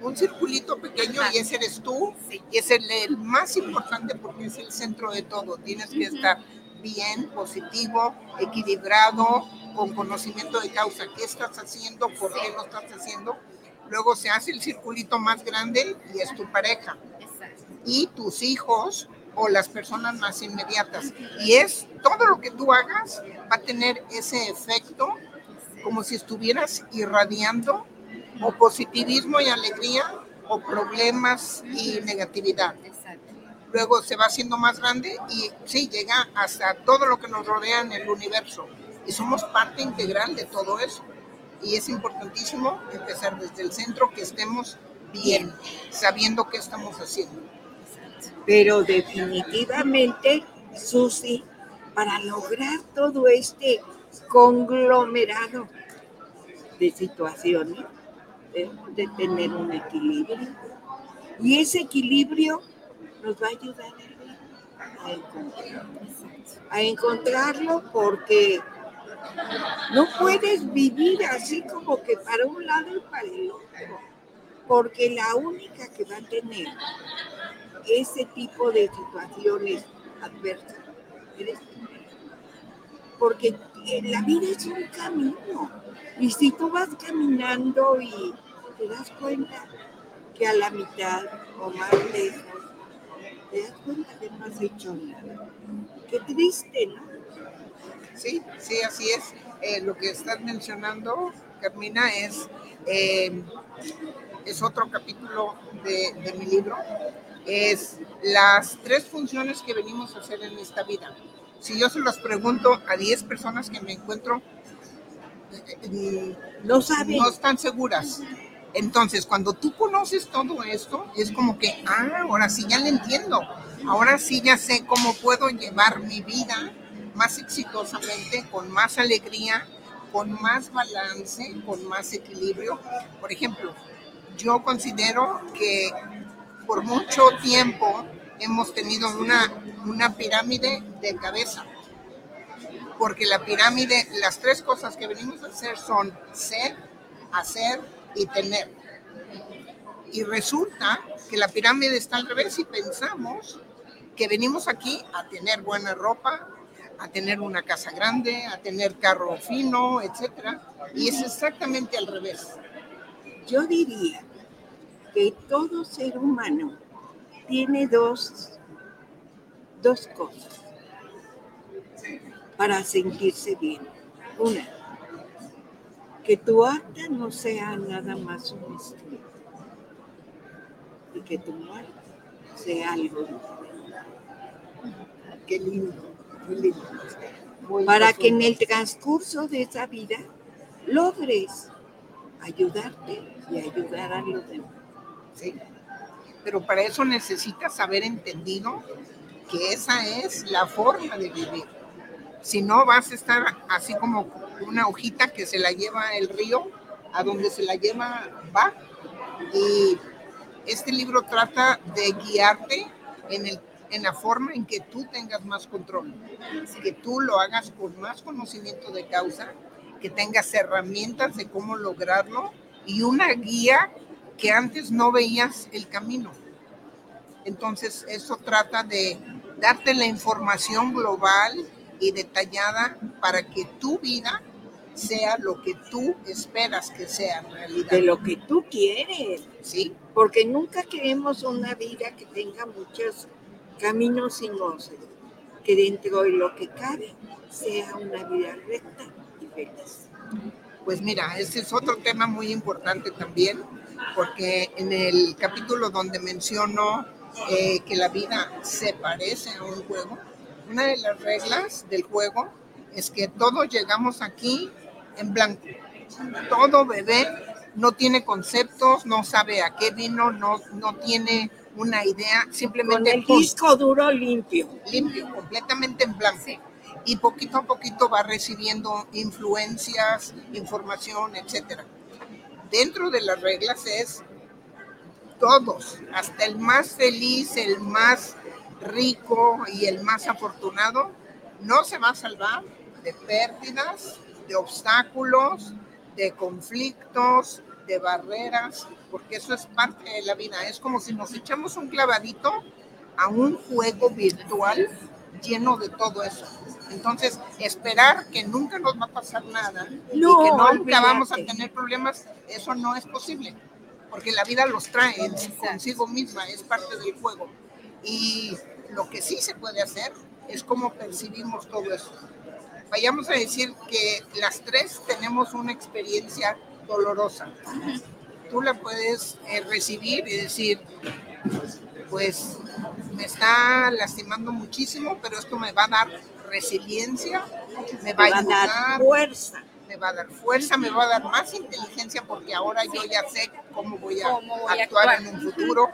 un circulito pequeño y ese eres tú y es el, el más importante porque es el centro de todo. Tienes que estar bien, positivo, equilibrado, con conocimiento de causa. ¿Qué estás haciendo? ¿Por qué lo estás haciendo? Luego se hace el circulito más grande y es tu pareja y tus hijos o las personas más inmediatas. Y es todo lo que tú hagas va a tener ese efecto como si estuvieras irradiando o positivismo y alegría o problemas y negatividad. Luego se va haciendo más grande y sí, llega hasta todo lo que nos rodea en el universo. Y somos parte integral de todo eso. Y es importantísimo empezar desde el centro que estemos bien, sabiendo qué estamos haciendo. Pero definitivamente, Susi, para lograr todo este conglomerado de situaciones, debemos de tener un equilibrio. Y ese equilibrio nos va a ayudar a encontrarlo. A encontrarlo porque no puedes vivir así como que para un lado y para el otro. Porque la única que va a tener ese tipo de situaciones adversas eres tú. Porque eh, la vida es un camino. Y si tú vas caminando y te das cuenta que a la mitad o más lejos, te das cuenta que no has hecho nada. Qué triste, ¿no? Sí, sí, así es. Eh, lo que estás mencionando, Carmina, es eh, es otro capítulo de, de mi libro, es las tres funciones que venimos a hacer en esta vida. Si yo se las pregunto a 10 personas que me encuentro, eh, no saben. No están seguras. Entonces, cuando tú conoces todo esto, es como que, ah, ahora sí ya le entiendo. Ahora sí ya sé cómo puedo llevar mi vida más exitosamente, con más alegría, con más balance, con más equilibrio. Por ejemplo, yo considero que por mucho tiempo hemos tenido una, una pirámide de cabeza. Porque la pirámide, las tres cosas que venimos a hacer son ser, hacer y tener. Y resulta que la pirámide está al revés y pensamos que venimos aquí a tener buena ropa, a tener una casa grande, a tener carro fino, etc. Y es exactamente al revés. Yo diría que todo ser humano tiene dos, dos cosas para sentirse bien. Una, que tu acta no sea nada más un estilo y que tu muerte sea algo diferente. Qué lindo. Para que en el transcurso de esa vida logres ayudarte y ayudar a los demás. ¿sí? Pero para eso necesitas haber entendido que esa es la forma de vivir. Si no, vas a estar así como una hojita que se la lleva el río, a donde se la lleva va. Y este libro trata de guiarte en, el, en la forma en que tú tengas más control, que tú lo hagas con más conocimiento de causa, que tengas herramientas de cómo lograrlo y una guía que antes no veías el camino. Entonces, eso trata de darte la información global y detallada para que tu vida sea lo que tú esperas que sea en realidad. De lo que tú quieres. Sí. Porque nunca queremos una vida que tenga muchos caminos sinuosos. Que dentro de lo que cabe sea una vida recta y feliz. Pues mira, ese es otro tema muy importante también, porque en el capítulo donde menciono eh, que la vida se parece a un juego, una de las reglas del juego es que todos llegamos aquí en blanco. Todo bebé no tiene conceptos, no sabe a qué vino, no, no tiene una idea, simplemente... Con el disco duro limpio. Limpio, completamente en blanco. Y poquito a poquito va recibiendo influencias, información, etcétera dentro de las reglas es todos, hasta el más feliz, el más rico y el más afortunado, no se va a salvar de pérdidas, de obstáculos, de conflictos, de barreras, porque eso es parte de la vida. Es como si nos echamos un clavadito a un juego virtual lleno de todo eso. Entonces, esperar que nunca nos va a pasar nada y que nunca vamos a tener problemas, eso no es posible, porque la vida los trae consigo misma, es parte del juego. Y lo que sí se puede hacer es cómo percibimos todo eso. Vayamos a decir que las tres tenemos una experiencia dolorosa. Tú la puedes eh, recibir y decir, pues me está lastimando muchísimo, pero esto me va a dar resiliencia, me va, a dar fuerza. Me va a dar fuerza, me va a dar más inteligencia porque ahora yo ya sé cómo voy a, actuar, en un futuro.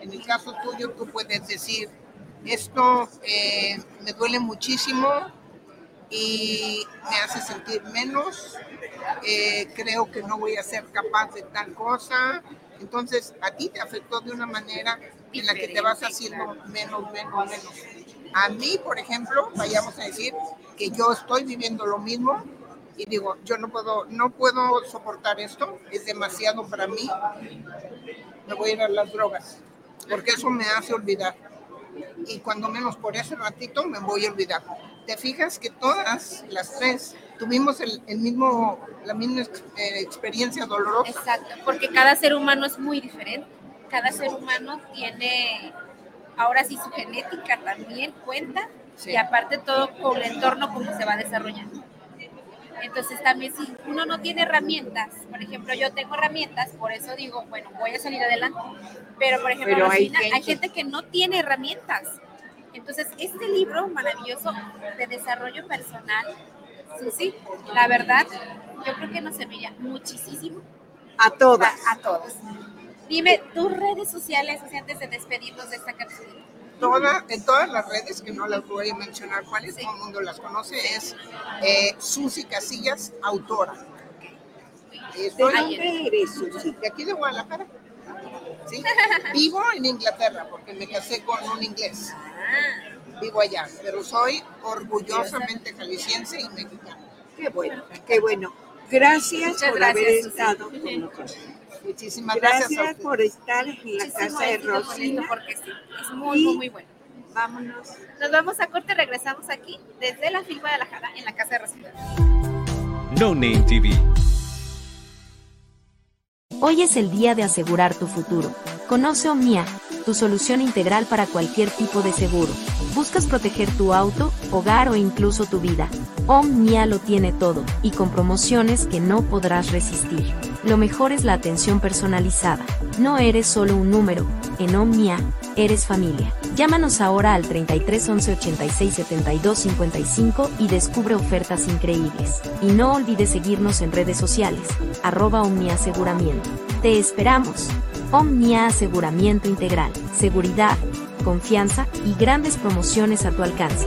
En el caso tuyo, tú puedes decir, esto eh, me duele muchísimo y me hace sentir menos, eh, creo que no voy a ser capaz de tal cosa. Entonces, a ti te afectó de una manera en la que te vas haciendo menos, menos, menos. A mí, por ejemplo, vayamos a decir que yo estoy viviendo lo mismo y digo, yo no puedo, no puedo soportar esto, es demasiado para mí, me voy a ir a las drogas, porque eso me hace olvidar. Y cuando menos por ese ratito me voy a olvidar. Te fijas que todas las tres tuvimos el, mismo, la misma eh, experiencia dolorosa. Exacto, porque cada ser humano es muy diferente. Cada ser humano tiene ahora sí su genética también cuenta y aparte todo con el entorno como se va desarrollando. Entonces también si uno no tiene herramientas, por ejemplo, yo tengo herramientas, por eso digo, bueno, voy a salir adelante. Pero por ejemplo, Pero hay gente- que no tiene herramientas. Entonces, este libro maravilloso de desarrollo personal, Susi, la verdad, yo creo que nos serviría muchísimo A todas. a, a todos. Dime tus redes sociales, antes de despedirnos de esta cápsula. Toda, en todas las redes, que no las voy a mencionar cuáles, todo el mundo las conoce, es eh, Susi Casillas, autora. ¿De Estoy dónde eres, Susi? de aquí de Guadalajara. ¿sí? Vivo en Inglaterra porque me casé con un inglés. Vivo allá, pero soy orgullosamente jalisciense y mexicana. Qué bueno, qué bueno. Gracias Muchas por gracias, haber Susi. estado con nosotros. Muchísimas gracias. por estar en la Muchísimo casa de Rosina. porque sí, es muy, Y- muy, muy bueno. Vámonos. Nos vamos a corte, regresamos aquí desde la FIL Guadalajara en la casa de Rosina. No Name TV. Hoy es el día de asegurar tu futuro. Conoce Omnia, tu solución integral para cualquier tipo de seguro. ¿Buscas proteger tu auto, hogar o incluso tu vida? Omnia lo tiene todo, y con promociones que no podrás resistir. Lo mejor es la atención personalizada. No eres solo un número, en Omnia, eres familia. Llámanos ahora al 33 11 86 72 55 y descubre ofertas increíbles. Y no olvides seguirnos en redes sociales, arroba Omnia Aseguramiento. Te esperamos. Omnia Aseguramiento Integral, seguridad, confianza y grandes promociones a tu alcance.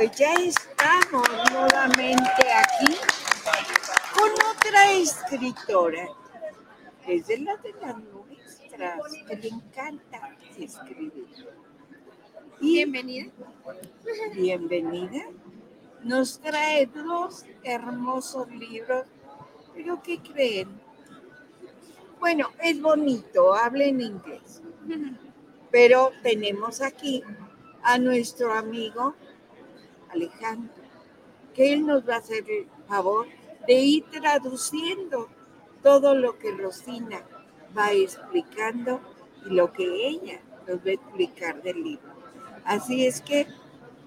Pues ya estamos nuevamente aquí con otra escritora, que es de las de las nuestras, que le encanta escribir. Y Bienvenida. bienvenida. Nos trae dos hermosos libros, pero ¿qué creen? Bueno, es bonito, habla en inglés, pero tenemos aquí a nuestro amigo Alejandro, que él nos va a hacer el favor de ir traduciendo todo lo que Rosina va explicando y lo que ella nos va a explicar del libro. Así es que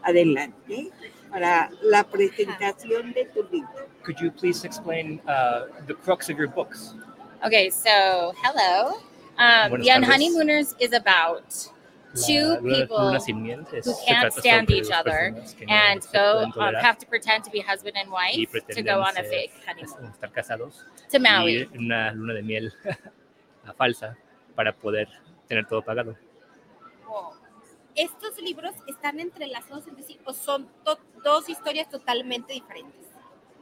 adelante para la presentación de tu libro. Could you please explain uh, the crux of your books? Okay, so hello. Um, the. Unhoneymooners is about two people luna sin miel es- who can't stand each other personas que no and se go um, have to pretend to be husband and wife to go on a fake honeymoon. To Maui. una luna de miel a falsa para poder tener todo pagado. Wow. ¿Estos libros están entrelazados entre sí o son to- dos historias totalmente diferentes?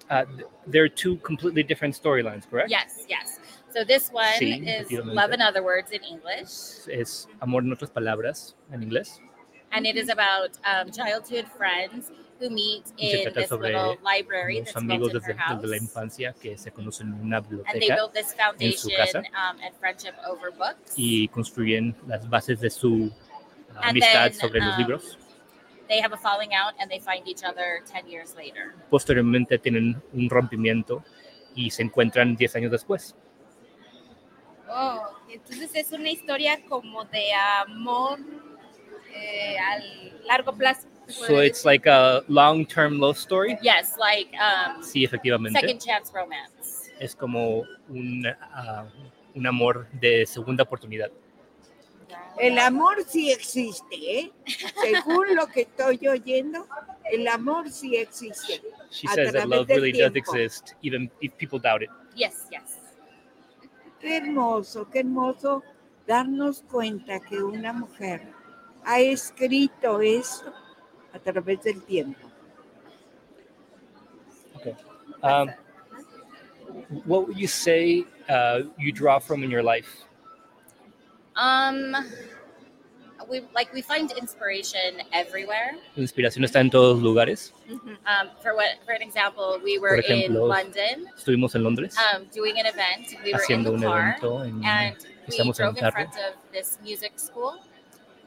Uh, th- there are two completely different storylines, correct? Yes, yes. So this one Sí, is. Love in Other Words in English, Es amor en otras palabras en inglés. and it is about um, childhood friends who meet in trata this little library that's amigos built in desde, her house. desde la infancia que se conocen en una And they biblioteca built this en su foundation casa um, and friendship over books. y construyen las bases de su uh, And amistad then, sobre los um, libros. They have a falling out and they find each other 10 years later. Posteriormente tienen un rompimiento y se encuentran 10 años después. Oh, Entonces es una historia como de amor eh, al largo plazo. So it's like a long-term love story. Yes, like um, Sí, efectivamente. second chance romance. Es como un, ah, un amor de segunda oportunidad. El amor sí existe, ¿eh? Según lo que estoy oyendo, el amor sí existe. She says that love really does tiempo. exist, even if people doubt it. Yes, yes. Qué hermoso, qué hermoso darnos cuenta que una mujer ha escrito esto a través del tiempo. Okay. Um, what would you say uh, you draw from in your life? Um, we like we find inspiration everywhere. Inspiración está en todos lugares. Um, for what, for an example, we were ejemplo, in London estuvimos en Londres um, doing an event. We were in haciendo the un car, evento en- and we en drove in carro front of this music school.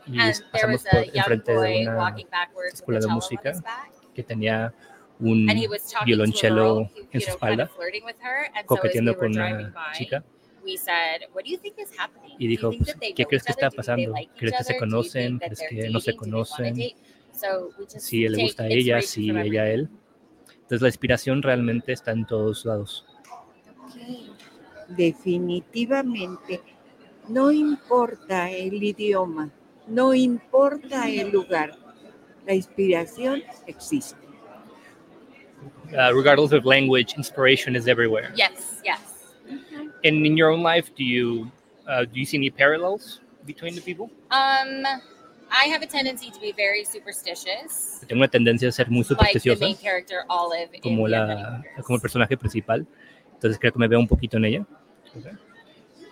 y And there was a young boy walking backwards escuela a de música que tenía un And he was talking to a violonchelo girl, en su espalda, of flirting with her. And so as we coqueteando con driving una by, chica we said, "What do you think is happening? y Do you dijo, think pues, that they ¿qué crees que está pasando? like each ¿Crees que se conocen? ¿Crees they're que no se conocen? date?" So we just Si le take gusta a ella, inspiration si ella a él. Entonces la inspiración realmente está en todos lados. Definitivamente, no importa el idioma, no importa el lugar, la inspiración existe. Uh, regardless of language, inspiration is everywhere. Yes, yes. And in your own life, do you uh, do you see any parallels between the people? Um, I have a tendency to be very superstitious, Tengo una tendencia a ser muy like the main character Olive in como The la como el personaje principal. Entonces creo que me veo un poquito en ella.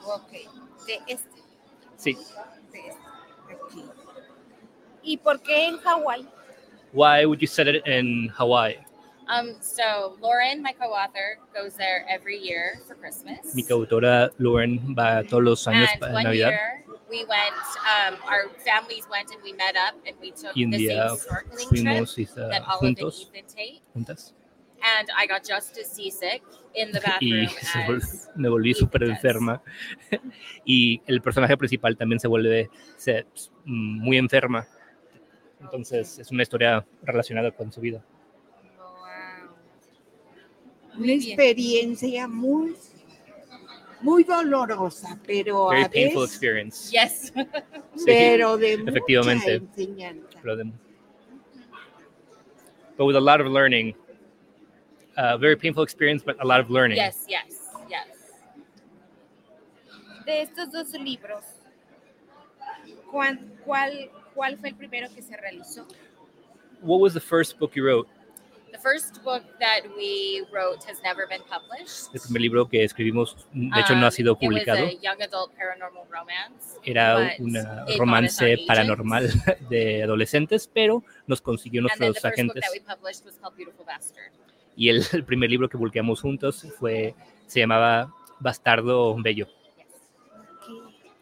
Ok, de este, Sí. de este, aquí. ¿Y por qué en Hawái? Why would you set it in Hawaii? Um, so Lauren, my co-author, goes there every year for Christmas. Mi coautora Lauren va todos los años And para one Navidad. year we went, um, our families went and we met up and we took Y un the día same snorkeling fuimos y, trip uh, that Olive juntos. and Ethan take. juntas And I got just as seasick in the y bathroom as me volví súper enferma y el personaje principal también se vuelve se- muy enferma entonces es una historia relacionada con su vida Una experiencia muy, muy dolorosa, pero very a painful veces, experience Yes. Sí, pero de mucha enseñanza. pero de- but with a lot of learning uh, very painful experience but a lot of learning Yes, yes, yes. De estos dos libros, ¿cuál, cuál, cuál fue el primero que se realizó? what was the first book you wrote The first book that we wrote has never been published. el primer libro que escribimos de hecho no ha Um, sido It was publicado a young adult paranormal romance. era un romance agents. paranormal de adolescentes, pero nos consiguió the nuestros first book agentes. that we published was called Beautiful Bastard. Y el, el primer libro que publicamos juntos fue, se llamaba Bastardo Bello.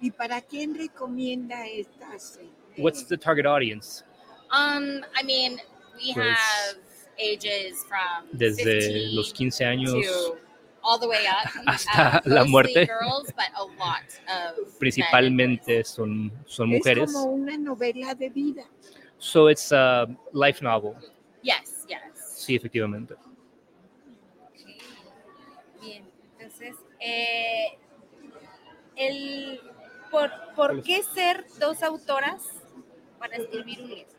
¿Y para quién recomienda estas? eh, What's the target audience? Um, I mean, we Pues, have ages from Desde 15 los 15 años, to all the way up. hasta um, la mostly muerte. girls, but a lot of men. principalmente son, son Es mujeres. como una novela de vida. So it's a life novel. Yes, yes. Sí, efectivamente. Bien, entonces, eh, el, ¿por, ¿por qué ser dos autoras para escribir un libro?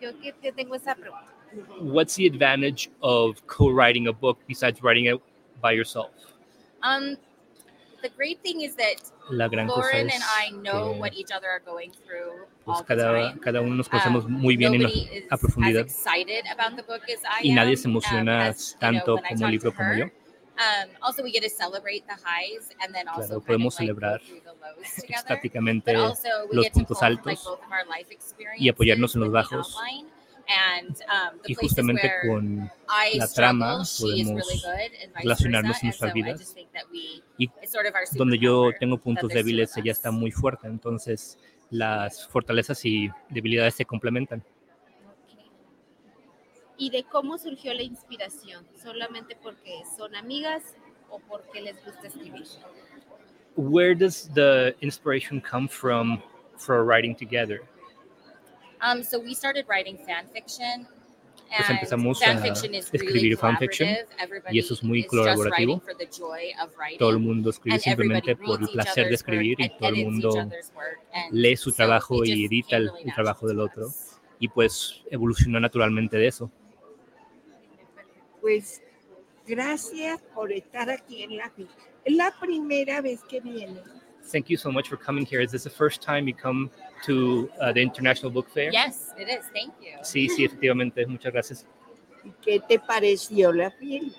Yo que que tengo esa pregunta. What's the advantage of co-writing a book besides writing it by yourself? Um, the great thing is that La Lauren and I know what each other are going through pues all the cada, time. cada uno nos conocemos Um, muy bien nobody is a profundidad as excited about the book as I y nadie am, se um, emociona as, you know, tanto when I como el libro como yo. Um, also, we get to celebrate the highs and then also Claro, kind podemos of like go celebrar the also, we los puntos like, altos of experiences y apoyarnos en los the bajos. outline. And um, the Y justamente where con I la trama podemos really good, and vice relacionarnos en nuestras I vidas. just think that we, Y it's sort of our donde yo tengo puntos débiles, ella está muy fuerte. Entonces, las fortalezas y debilidades se complementan. ¿Y de cómo surgió la inspiración? ¿Solamente porque son amigas o porque les gusta escribir? where does the inspiration come from for writing together? Um, so we started writing fan fiction. Pues and empezamos fan a fiction is escribir really fanfiction y eso es muy colaborativo. writing for the joy of writing. Todo el mundo escribe and everybody simplemente por el reads each placer de other's escribir y work and todo el mundo other's work, and lee su trabajo y edita el, el trabajo del otro y pues evolucionó naturalmente de eso. Pues gracias por estar aquí en la vida. Es la primera vez que viene. Thank you so much for coming here. Is this the first time you come to uh, the International Book Fair? Yes, it is. Thank you. Sí, sí, efectivamente. Muchas gracias. ¿Qué te pareció la film?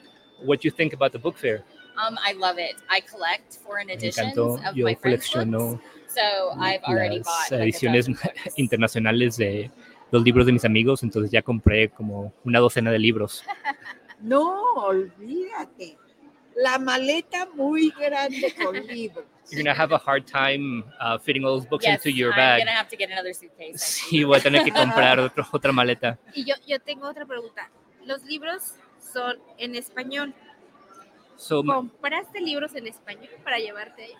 What do you think about the book fair? Um, I love it. I collect foreign editions encantó. of Yo my friends' books, so I've already las bought like, a ediciones dozen. internacionales de los libros de mis amigos, entonces ya compré como una docena de libros. No, olvídate. La maleta muy grande con libros. You're gonna have a hard time uh, fitting all those books Yes, into your I'm bag. gonna have to get another suitcase. Sí, voy a tener que comprar otro- otra maleta. Y yo, yo tengo otra pregunta. Los libros son en español. So, ¿Compraste libros en español para llevarte ahí?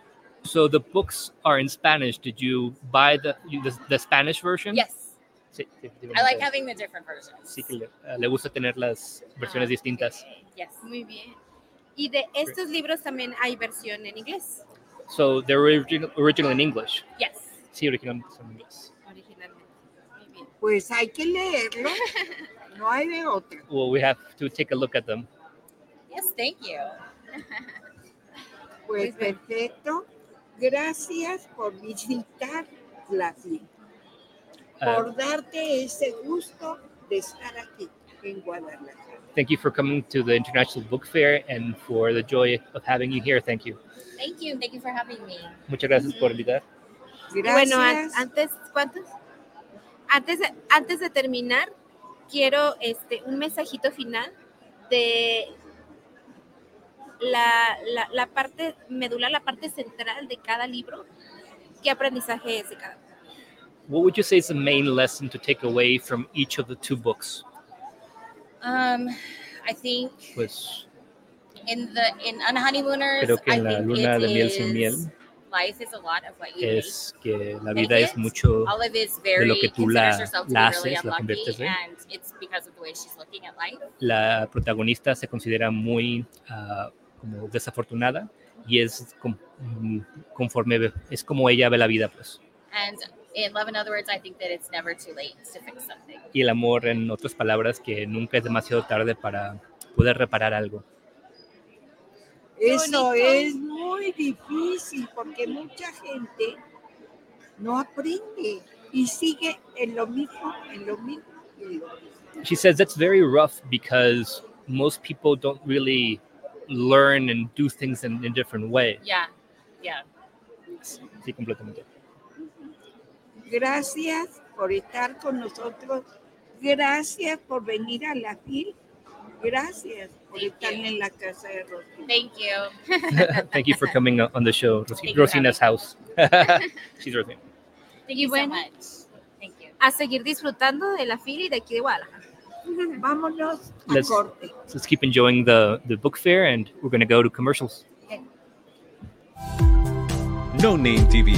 so the books are in Spanish. Did you buy the the, the Spanish version? Yes. Sí, sí, I like having the different versions. Sí que le, uh, le gusta tener las versiones distintas. Yes. Muy bien. Y de estos libros también hay versión en inglés. So they're original, original in English. Yes. Sí, originalmente son en inglés. Originalmente. Muy bien. Pues hay que leerlo. No hay de otra. Well, we have to take a look at them. Yes, thank you. Pues perfecto. Gracias por visitar la film. Por Uh, darte ese gusto de estar aquí en Guadalajara. thank you for coming to the International Book Fair and for the joy of having you here. Thank you. Thank you. Thank you for having me. Muchas gracias por invitar. Y Bueno, an- antes, ¿cuántos? Antes de, antes de terminar, quiero este, un mensajito final de la, la, la parte medular, la parte central de cada libro. ¿Qué aprendizaje es de cada uno? What would you say is the main lesson to take away from each of the two books? Um, I think Pues in the in on honeymooners, creo que en la luna de miel sin miel life is a lot of what you es que la vida es mucho de lo que tú la, la haces, la conviertes en. and it's because of the way she's looking at life. La protagonista se considera muy ah, como desafortunada y es com- mm, conforme es como ella ve la vida, pues. And in love, in other words, I think that it's never too late to fix something. Y el amor, en otras palabras, que nunca es demasiado tarde para poder reparar algo. Eso es muy difícil porque mucha gente no aprende y sigue en lo mismo, en lo mismo, en lo mismo. She says that's very rough because most people don't really learn and do things in a different way. Yeah, yeah. Sí, completamente. Gracias por estar con nosotros. Gracias por venir a la FIL. Gracias por estar en la casa de Rosy. Thank you. Thank you for coming on the show, Ros- Thank Rosina's house. She's Rosina. Thank you bueno, so much. Thank you. a seguir disfrutando de la fila y de aquí de Guadalajara. Vámonos a Let's, corte. let's keep enjoying the, the book fair and we're going to go to commercials. No Name TV.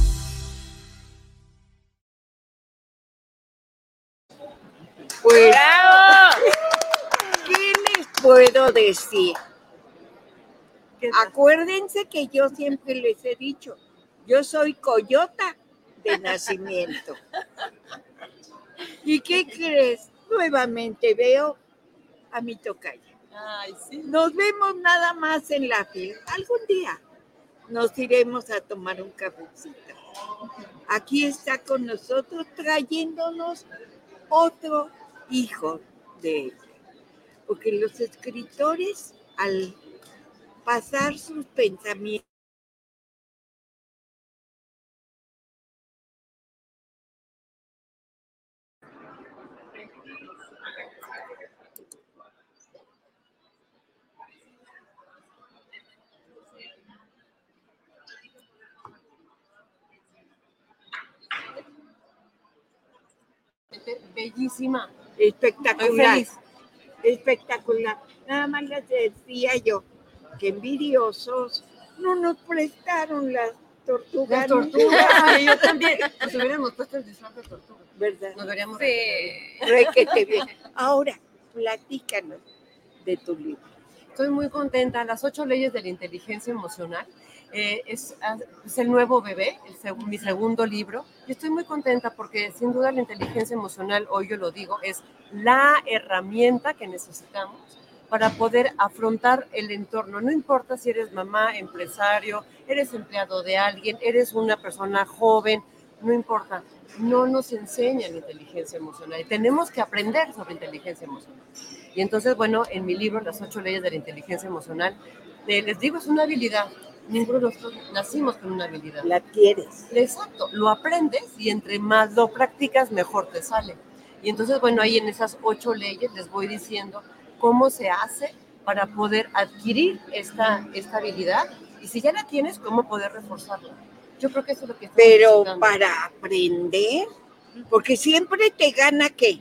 Puedo decir? Acuérdense que yo siempre les he dicho, yo soy coyota de nacimiento. ¿Y qué crees? Nuevamente veo a mi tocaya. Nos vemos nada más en la fila. Algún día nos iremos a tomar un cafecito. Aquí está con nosotros trayéndonos otro hijo de ella. Porque los escritores, al pasar sus pensamientos, Bellísima. espectacular. feliz. Espectacular. Nada más les decía yo que envidiosos no nos prestaron las tortugas. Las tortugas, ay, yo también. Nos hubiéramos puesto el disfraz de tortuga. ¿Verdad? Nos veríamos. Requete bien. Ahora, platícanos de tu libro. Estoy muy contenta. Las ocho leyes de la inteligencia emocional eh, es, ah, es el nuevo bebé, el mi segundo libro. Y estoy muy contenta porque sin duda la inteligencia emocional, hoy yo lo digo, es la herramienta que necesitamos para poder afrontar el entorno. No importa si eres mamá, empresario, eres empleado de alguien, eres una persona joven, no importa. No nos enseñan inteligencia emocional y tenemos que aprender sobre inteligencia emocional. Y entonces, bueno, en mi libro, Las ocho leyes de la inteligencia emocional, eh, les digo, es una habilidad. Ninguno de nosotros nacimos con una habilidad. La adquieres. Exacto, lo aprendes y entre más lo practicas, mejor te sale. Y entonces, bueno, ahí en esas ocho leyes les voy diciendo cómo se hace para poder adquirir esta, esta habilidad y si ya la tienes, cómo poder reforzarla. Yo creo que eso es lo que Pero para aprender, porque siempre te gana qué?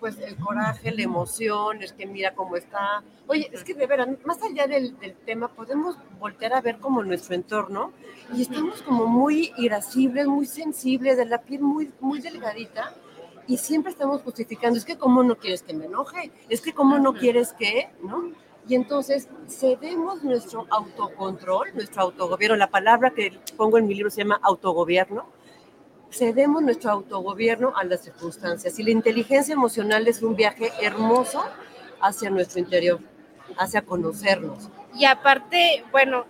Pues el coraje, la emoción, es que mira cómo está. Oye, es que de veras, más allá del, del tema, podemos voltear a ver como nuestro entorno y estamos como muy irascibles, muy sensibles, de la piel muy, muy delgadita y siempre estamos justificando, es que cómo no quieres que me enoje, es que cómo no quieres que, ¿no? Y entonces cedemos nuestro autocontrol, nuestro autogobierno, la palabra que pongo en mi libro se llama autogobierno, cedemos nuestro autogobierno a las circunstancias. Y la inteligencia emocional es un viaje hermoso hacia nuestro interior, hacia conocernos. Y aparte, bueno,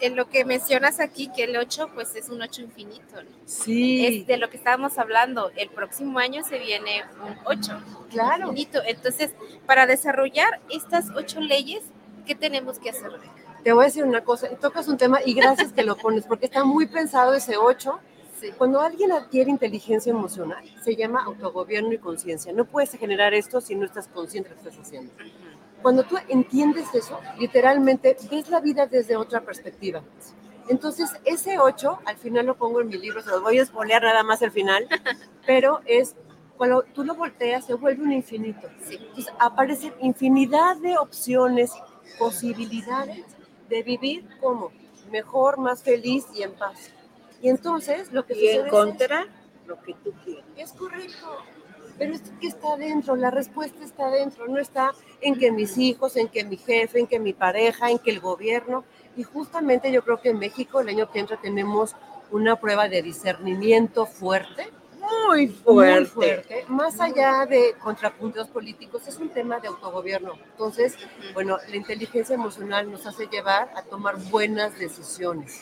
en lo que mencionas aquí, que el 8 pues es un 8 infinito, ¿no? Sí. Es de lo que estábamos hablando. El próximo año se viene un 8. Claro. Infinito. Entonces, para desarrollar estas ocho leyes, ¿qué tenemos que hacer? Te voy a decir una cosa, tocas un tema y gracias que lo pones, porque está muy pensado ese 8. Cuando alguien adquiere inteligencia emocional, se llama autogobierno y conciencia. No puedes generar esto si no estás consciente de lo que estás haciendo. Cuando tú entiendes eso, literalmente ves la vida desde otra perspectiva. Entonces, ese 8, al final lo pongo en mi libro, se los voy a espolear nada más al final, pero es cuando tú lo volteas, se vuelve un infinito. Entonces, aparecen infinidad de opciones, posibilidades de vivir como mejor, más feliz y en paz. Y entonces, lo que Y sucede es encontrar lo que tú quieres. es correcto. Pero es que está adentro, la respuesta está adentro, no está en que mis hijos, en que mi jefe, en que mi pareja, en que el gobierno. Y justamente yo creo que en México el año que entra tenemos una prueba de discernimiento fuerte. Muy Muy fuerte. fuerte. Más allá de contrapuntos políticos, es un tema de autogobierno. Entonces, bueno, la inteligencia emocional nos hace llevar a tomar buenas decisiones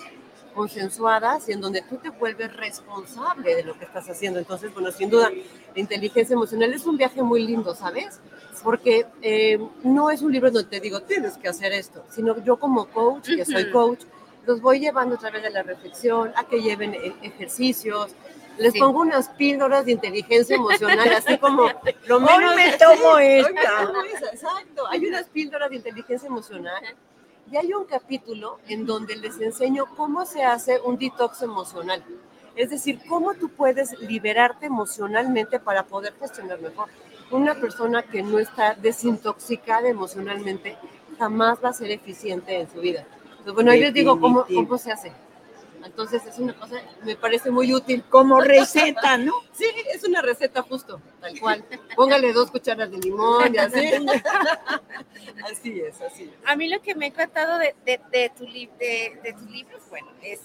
consensuadas y en donde tú te vuelves responsable de lo que estás haciendo. Entonces, bueno, sin duda, la inteligencia emocional es un viaje muy lindo, ¿sabes? Porque eh, no es un libro donde te digo, tienes que hacer esto, sino yo como coach, que soy coach, los voy llevando a través de la reflexión, a que lleven e- ejercicios, les Sí. pongo unas píldoras de inteligencia emocional, así como lo Hoy menos... me tomo Hoy me esta. tomo esa, exacto. Hay unas píldoras de inteligencia emocional y hay un capítulo en donde les enseño cómo se hace un detox emocional. Es decir, cómo tú puedes liberarte emocionalmente para poder gestionar mejor. Una persona que no está desintoxicada emocionalmente jamás va a ser eficiente en su vida. Entonces, bueno, ahí les digo cómo, cómo se hace. Entonces es una cosa, me parece muy útil. Como receta, ¿no? Sí, es una receta justo, tal cual. Póngale dos cucharas de limón y así. Así es, así es. A mí lo que me ha encantado de, de, de tu, li- de, de tus libros, bueno, es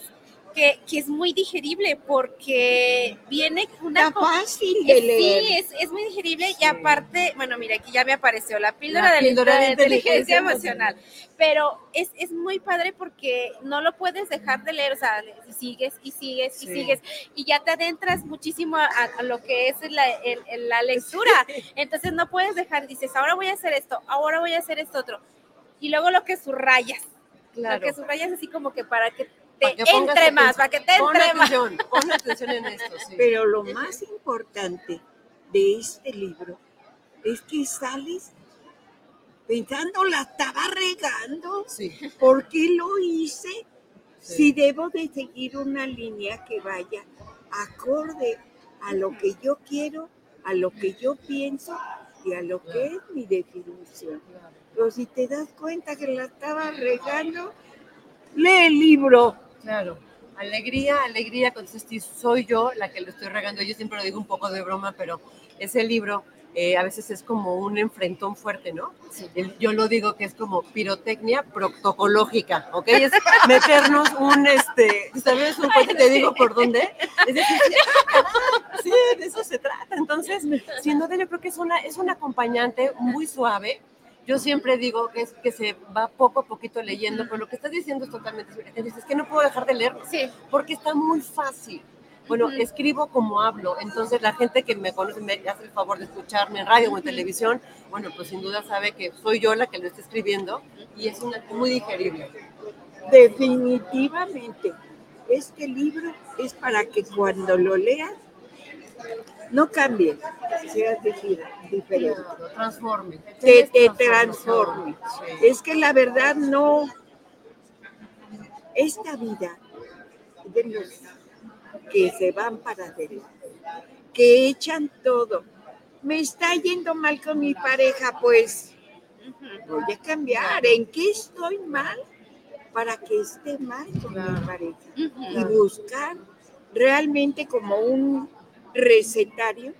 que, que es muy digerible porque viene una... Fácil de leer. Sí, es, es muy digerible y aparte, bueno, mira, aquí ya me apareció la píldora, La de, píldora de inteligencia inteligencia emocional. Pero es, es muy padre porque no lo puedes dejar de leer, o sea, sigues y sigues y Sí. sigues y ya te adentras muchísimo a, a lo que es la, el- el- la lectura. Entonces no puedes dejar, dices, ahora voy a hacer esto, ahora voy a hacer esto otro. Y luego lo que subrayas, Claro. lo que subrayas así como que para que te entre más, atención. para que te Pon entre más. atención, pon atención en esto, sí. Pero lo más importante de este libro es que sales pensando, la estaba regando. Sí. ¿Por qué lo hice? Sí. Si debo de seguir una línea que vaya acorde a lo que yo quiero, a lo que yo pienso y a lo que es mi definición. Pero si te das cuenta que la estaba regando, lee el libro. Claro. Alegría, alegría, entonces sí, soy yo la que lo estoy regando. Yo siempre lo digo un poco de broma, pero ese libro eh, a veces es como un enfrentón fuerte, ¿no? El- Yo lo digo que es como pirotecnia protocológica, ¿ok? Es meternos un, este, ¿sabes? Un cuento, te digo por dónde. Es decir, sí, de eso se trata. Entonces, sin duda yo creo que es una, es un acompañante muy suave. Yo siempre digo que es que se va poco a poquito leyendo, pero lo que estás diciendo es totalmente cierto. Es que no puedo dejar de leerlo, Sí. porque está muy fácil. Bueno, escribo como hablo, entonces la gente que me conoce me hace el favor de escucharme en radio o en televisión, bueno, pues sin duda sabe que soy yo la que lo está escribiendo y es una, muy digerible. Definitivamente, este libro es para que cuando lo leas no cambie, seas dif- diferente, transforme. te transforme. sí. Es que la verdad no, esta vida de los que se van para adelante, que echan todo. Me está yendo mal con mi pareja, pues voy a cambiar. ¿En qué estoy mal? Para que esté mal con mi pareja. Y buscar realmente como un recetario.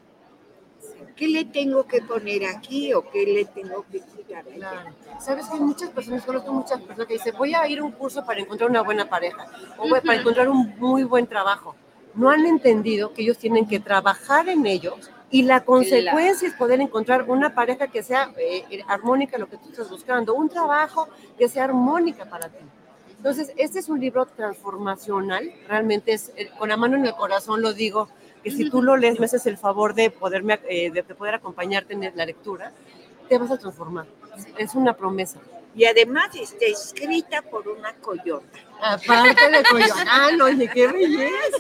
¿Qué le tengo que poner aquí o qué le tengo que quitar? Claro. Sabes que hay muchas personas, conozco muchas personas que dicen, voy a ir a un curso para encontrar una buena pareja o para encontrar un muy buen trabajo. No han entendido que ellos tienen que trabajar en ellos y la consecuencia es poder encontrar una pareja que sea eh, eh, armónica, lo que tú estás buscando, un trabajo que sea armónica para ti. Entonces, este es un libro transformacional, realmente es, eh, con la mano en el corazón lo digo, que si tú lo lees me haces el favor de, poderme, eh, de, de poder acompañarte en la lectura, te vas a transformar. Es una promesa. Y además está escrita por una coyota. Aparte de Coyoacán, oye, qué belleza.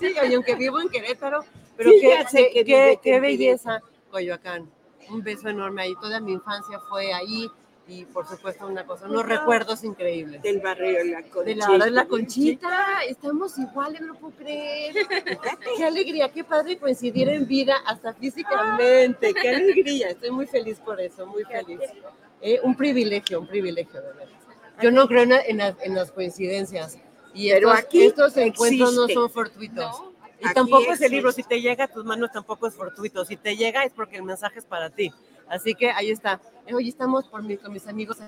Sí, oye, aunque vivo en Querétaro, pero Sí, qué, sé qué, qué en belleza, Coyoacán. Un beso enorme ahí. Toda mi infancia fue ahí y, por supuesto, una cosa, unos recuerdos increíbles. Del barrio de la Conchita. De la de la Conchita, estamos iguales, no lo puedo creer. Qué alegría, qué padre coincidir en vida, hasta físicamente. Qué alegría, estoy muy feliz por eso, muy feliz. Eh, un privilegio, un privilegio, de verdad. Yo no creo en, en las- en las coincidencias. Y Pero estos, aquí estos encuentros no existe. son fortuitos. Y Aquí tampoco ese existe. libro, si te llega a tus manos, tampoco es fortuito. Si te llega es porque el mensaje es para ti. Así que ahí está. Hoy estamos por mi- con mis amigos.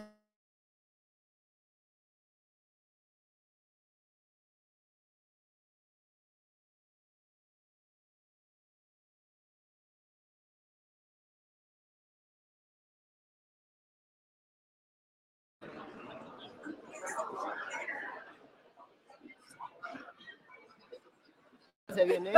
se viene.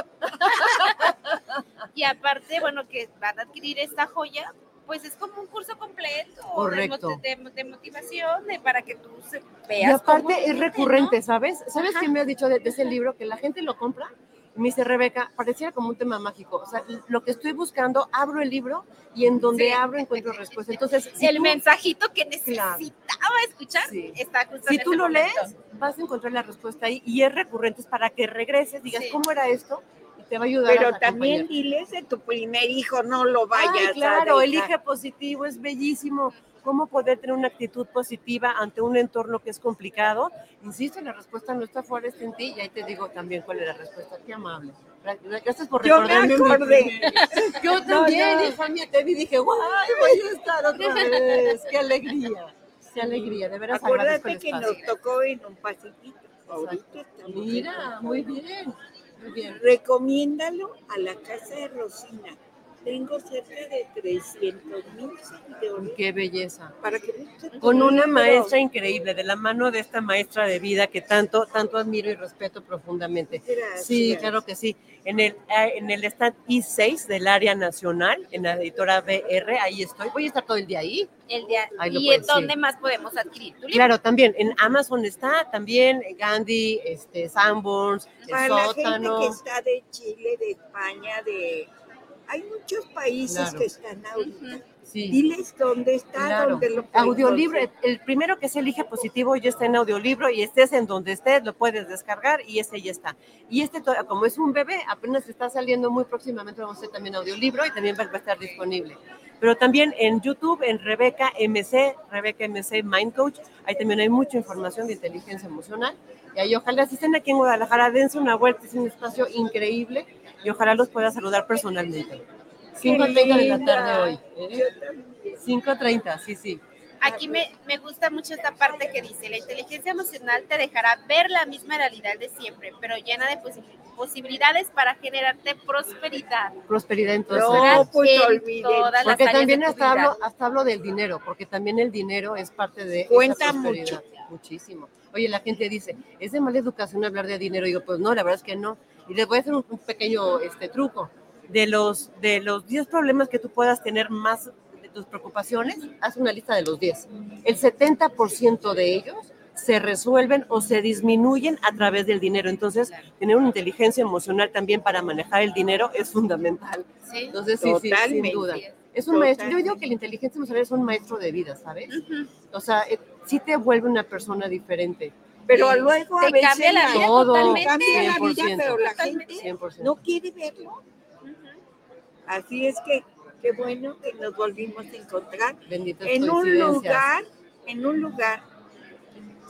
Y aparte, bueno, que van a adquirir esta joya, pues es como un curso completo de Correcto. moti- de, de motivación, de, para que tú se- Y veas cómo aparte es vivir, ¿no? recurrente, ¿sabes? ¿Sabes Ajá. qué me has dicho de, de ese libro? Que la gente lo compra y me dice, Rebeca, pareciera como un tema mágico. O sea, lo que estoy buscando, abro el libro y en donde Sí. abro encuentro respuesta. Entonces, si el tú- mensajito que necesitaba escuchar está justo si en tú ese lo momento. lees, vas a encontrar la respuesta ahí y es recurrente, es para que regreses, digas, Sí. ¿cómo era esto? Te va a ayudar Pero a también acompañar. diles de tu primer hijo, no lo vayas Ay, a claro, dejar. elige positivo, es bellísimo. ¿Cómo poder tener una actitud positiva ante un entorno que es complicado? Insisto, la respuesta no está fuera, está en ti. Y ahí te digo también cuál es la respuesta. Qué amable. Gracias por Yo me recordarme. acordé. Yo No, también, no. hija mía, te vi y dije, guay, voy a estar otra vez. Qué alegría. Qué alegría, de veras Acuérdate que nos tocó en un pasillito. Mira, muy bien. Recomiéndalo a la casa de Rosina. Tengo cerca de 300 mil seguidores. Qué belleza. Para que Con una maestra increíble, de la mano de esta maestra de vida que tanto, tanto admiro y respeto profundamente. Gracias. Sí, claro que sí. En el, eh, en el stand I6 del área nacional, en la editora BR, ahí estoy. Voy a estar todo el día ahí. El día- Ahí ¿Y en dónde más podemos adquirir tu libro? Claro, también en Amazon está, también Gandhi, este, Sanborns, el Para la gente que está de Chile, de España, de... Hay muchos países Claro. que están ahorita. Sí. Diles dónde está, Claro. dónde lo pueden Audiolibro, conseguir. el primero que se elige positivo ya está en audiolibro y estés en donde estés, lo puedes descargar y ese ya está. Y este, como es un bebé, apenas está saliendo muy próximamente, vamos a hacer también audiolibro y también va va a estar disponible. Pero también en YouTube, en Rebeca MC, Rebeca MC Mind Coach, ahí también hay mucha información de inteligencia emocional. Y ahí ojalá, si estén aquí en Guadalajara, dense una vuelta, es un espacio increíble y ojalá los pueda saludar personalmente. 5.30 de la tarde hoy. ¿eh? 5.30, sí, sí. Aquí me, me gusta mucho esta parte que dice, la inteligencia emocional te dejará ver la misma realidad de siempre, pero llena de posi- posibilidades para generarte prosperidad. prosperidad entonces. No, pues, En todas las Porque también hasta hablo, hasta hablo del dinero, porque también el dinero es parte de esa Cuenta prosperidad. Muchísimo. Oye, la gente dice, ¿es de mala educación hablar de dinero? Y digo, pues no, la verdad es que no. Y les voy a hacer un, un pequeño este, truco. De los, de los 10 problemas que tú puedas tener más de tus preocupaciones, haz una lista de los 10. El 70% de ellos se resuelven o se disminuyen a través del dinero. Entonces, tener una inteligencia emocional también para manejar el dinero es fundamental. Sí, Entonces, sí, sí, sin duda. Es un maestro. Yo digo que la inteligencia emocional es un maestro de vida, ¿sabes? O sea, eh, sí te vuelve una persona diferente. Pero luego a veces cambia la vida todo, totalmente. cambia la vida, 100%, pero la gente 100%. no quiere verlo. Así es que qué bueno que nos volvimos a encontrar Benditas en un lugar, en un lugar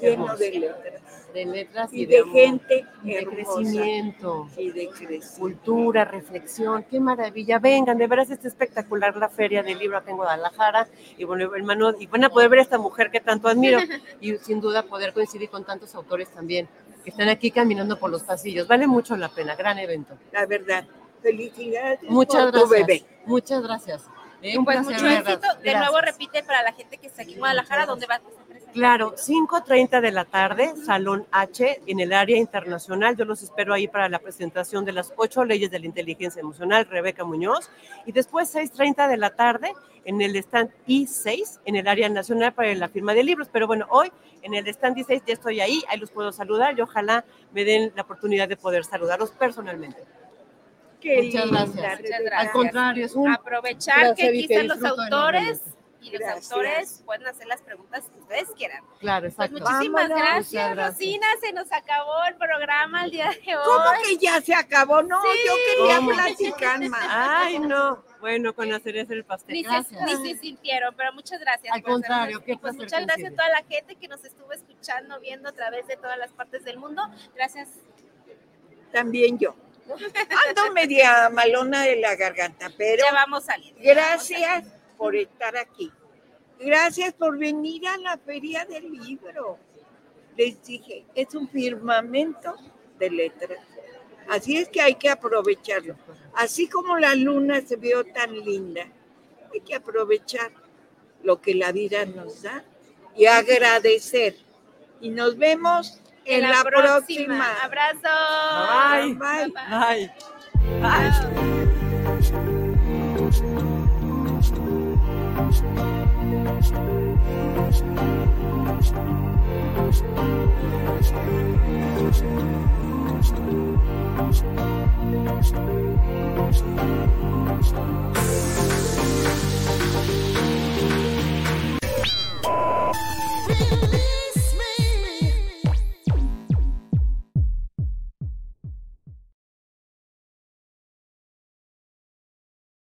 lleno de letras de letras y, y de amor, gente de hermosa. crecimiento, y de crecimiento. cultura, reflexión, qué maravilla. Vengan, de veras está espectacular la feria del libro acá en Guadalajara y bueno, hermano, y van a poder ver a esta mujer que tanto admiro y sin duda poder coincidir con tantos autores también que están aquí caminando por los pasillos. Vale mucho la pena, gran evento. La verdad. Felicidades Muchas por tu gracias. bebé. Muchas gracias. Eh, Y un pues mucho de éxito. De nuevo repite para la gente que está aquí en Guadalajara, ¿dónde vas a presentar? Claro, 5.30 de la tarde, Salón H, en el área internacional. Yo los espero ahí para la presentación de las ocho leyes de la inteligencia emocional, Rebeca Muñoz. Y después 6.30 de la tarde, en el stand I6, en el área nacional para la firma de libros. Pero bueno, hoy en el stand I6 ya estoy ahí, ahí los puedo saludar y ojalá me den la oportunidad de poder saludarlos personalmente. Qué Muchas gracias. Muchas Rebeca. gracias. Al contrario, es un Aprovechar que están los autores enormemente. Y los Gracias. autores pueden hacer las preguntas que ustedes quieran. Claro, Pues exacto. muchísimas Vámonos. gracias. Rosina. Se nos acabó el programa el día de hoy. ¿Cómo que ya se acabó? No, Sí. yo quería ¿Cómo? platicar más. Ay, no. Bueno, con la cereza del pastel. Ni se, Gracias. ni se sintieron, pero muchas gracias. Al contrario, qué pues muchas gracias a toda la gente que nos estuvo escuchando, viendo a través de todas las partes del mundo. Gracias. También yo. Ando media malona de la garganta, pero Ya vamos saliendo. gracias por estar aquí. Gracias por venir a la feria del libro. Les dije, es un firmamento de letras. Así es que hay que aprovecharlo. Así como la luna se vio tan linda, hay que aprovechar lo que la vida nos da y agradecer. Y nos vemos en, la, próxima. Abrazo. Bye. Bye. Bye.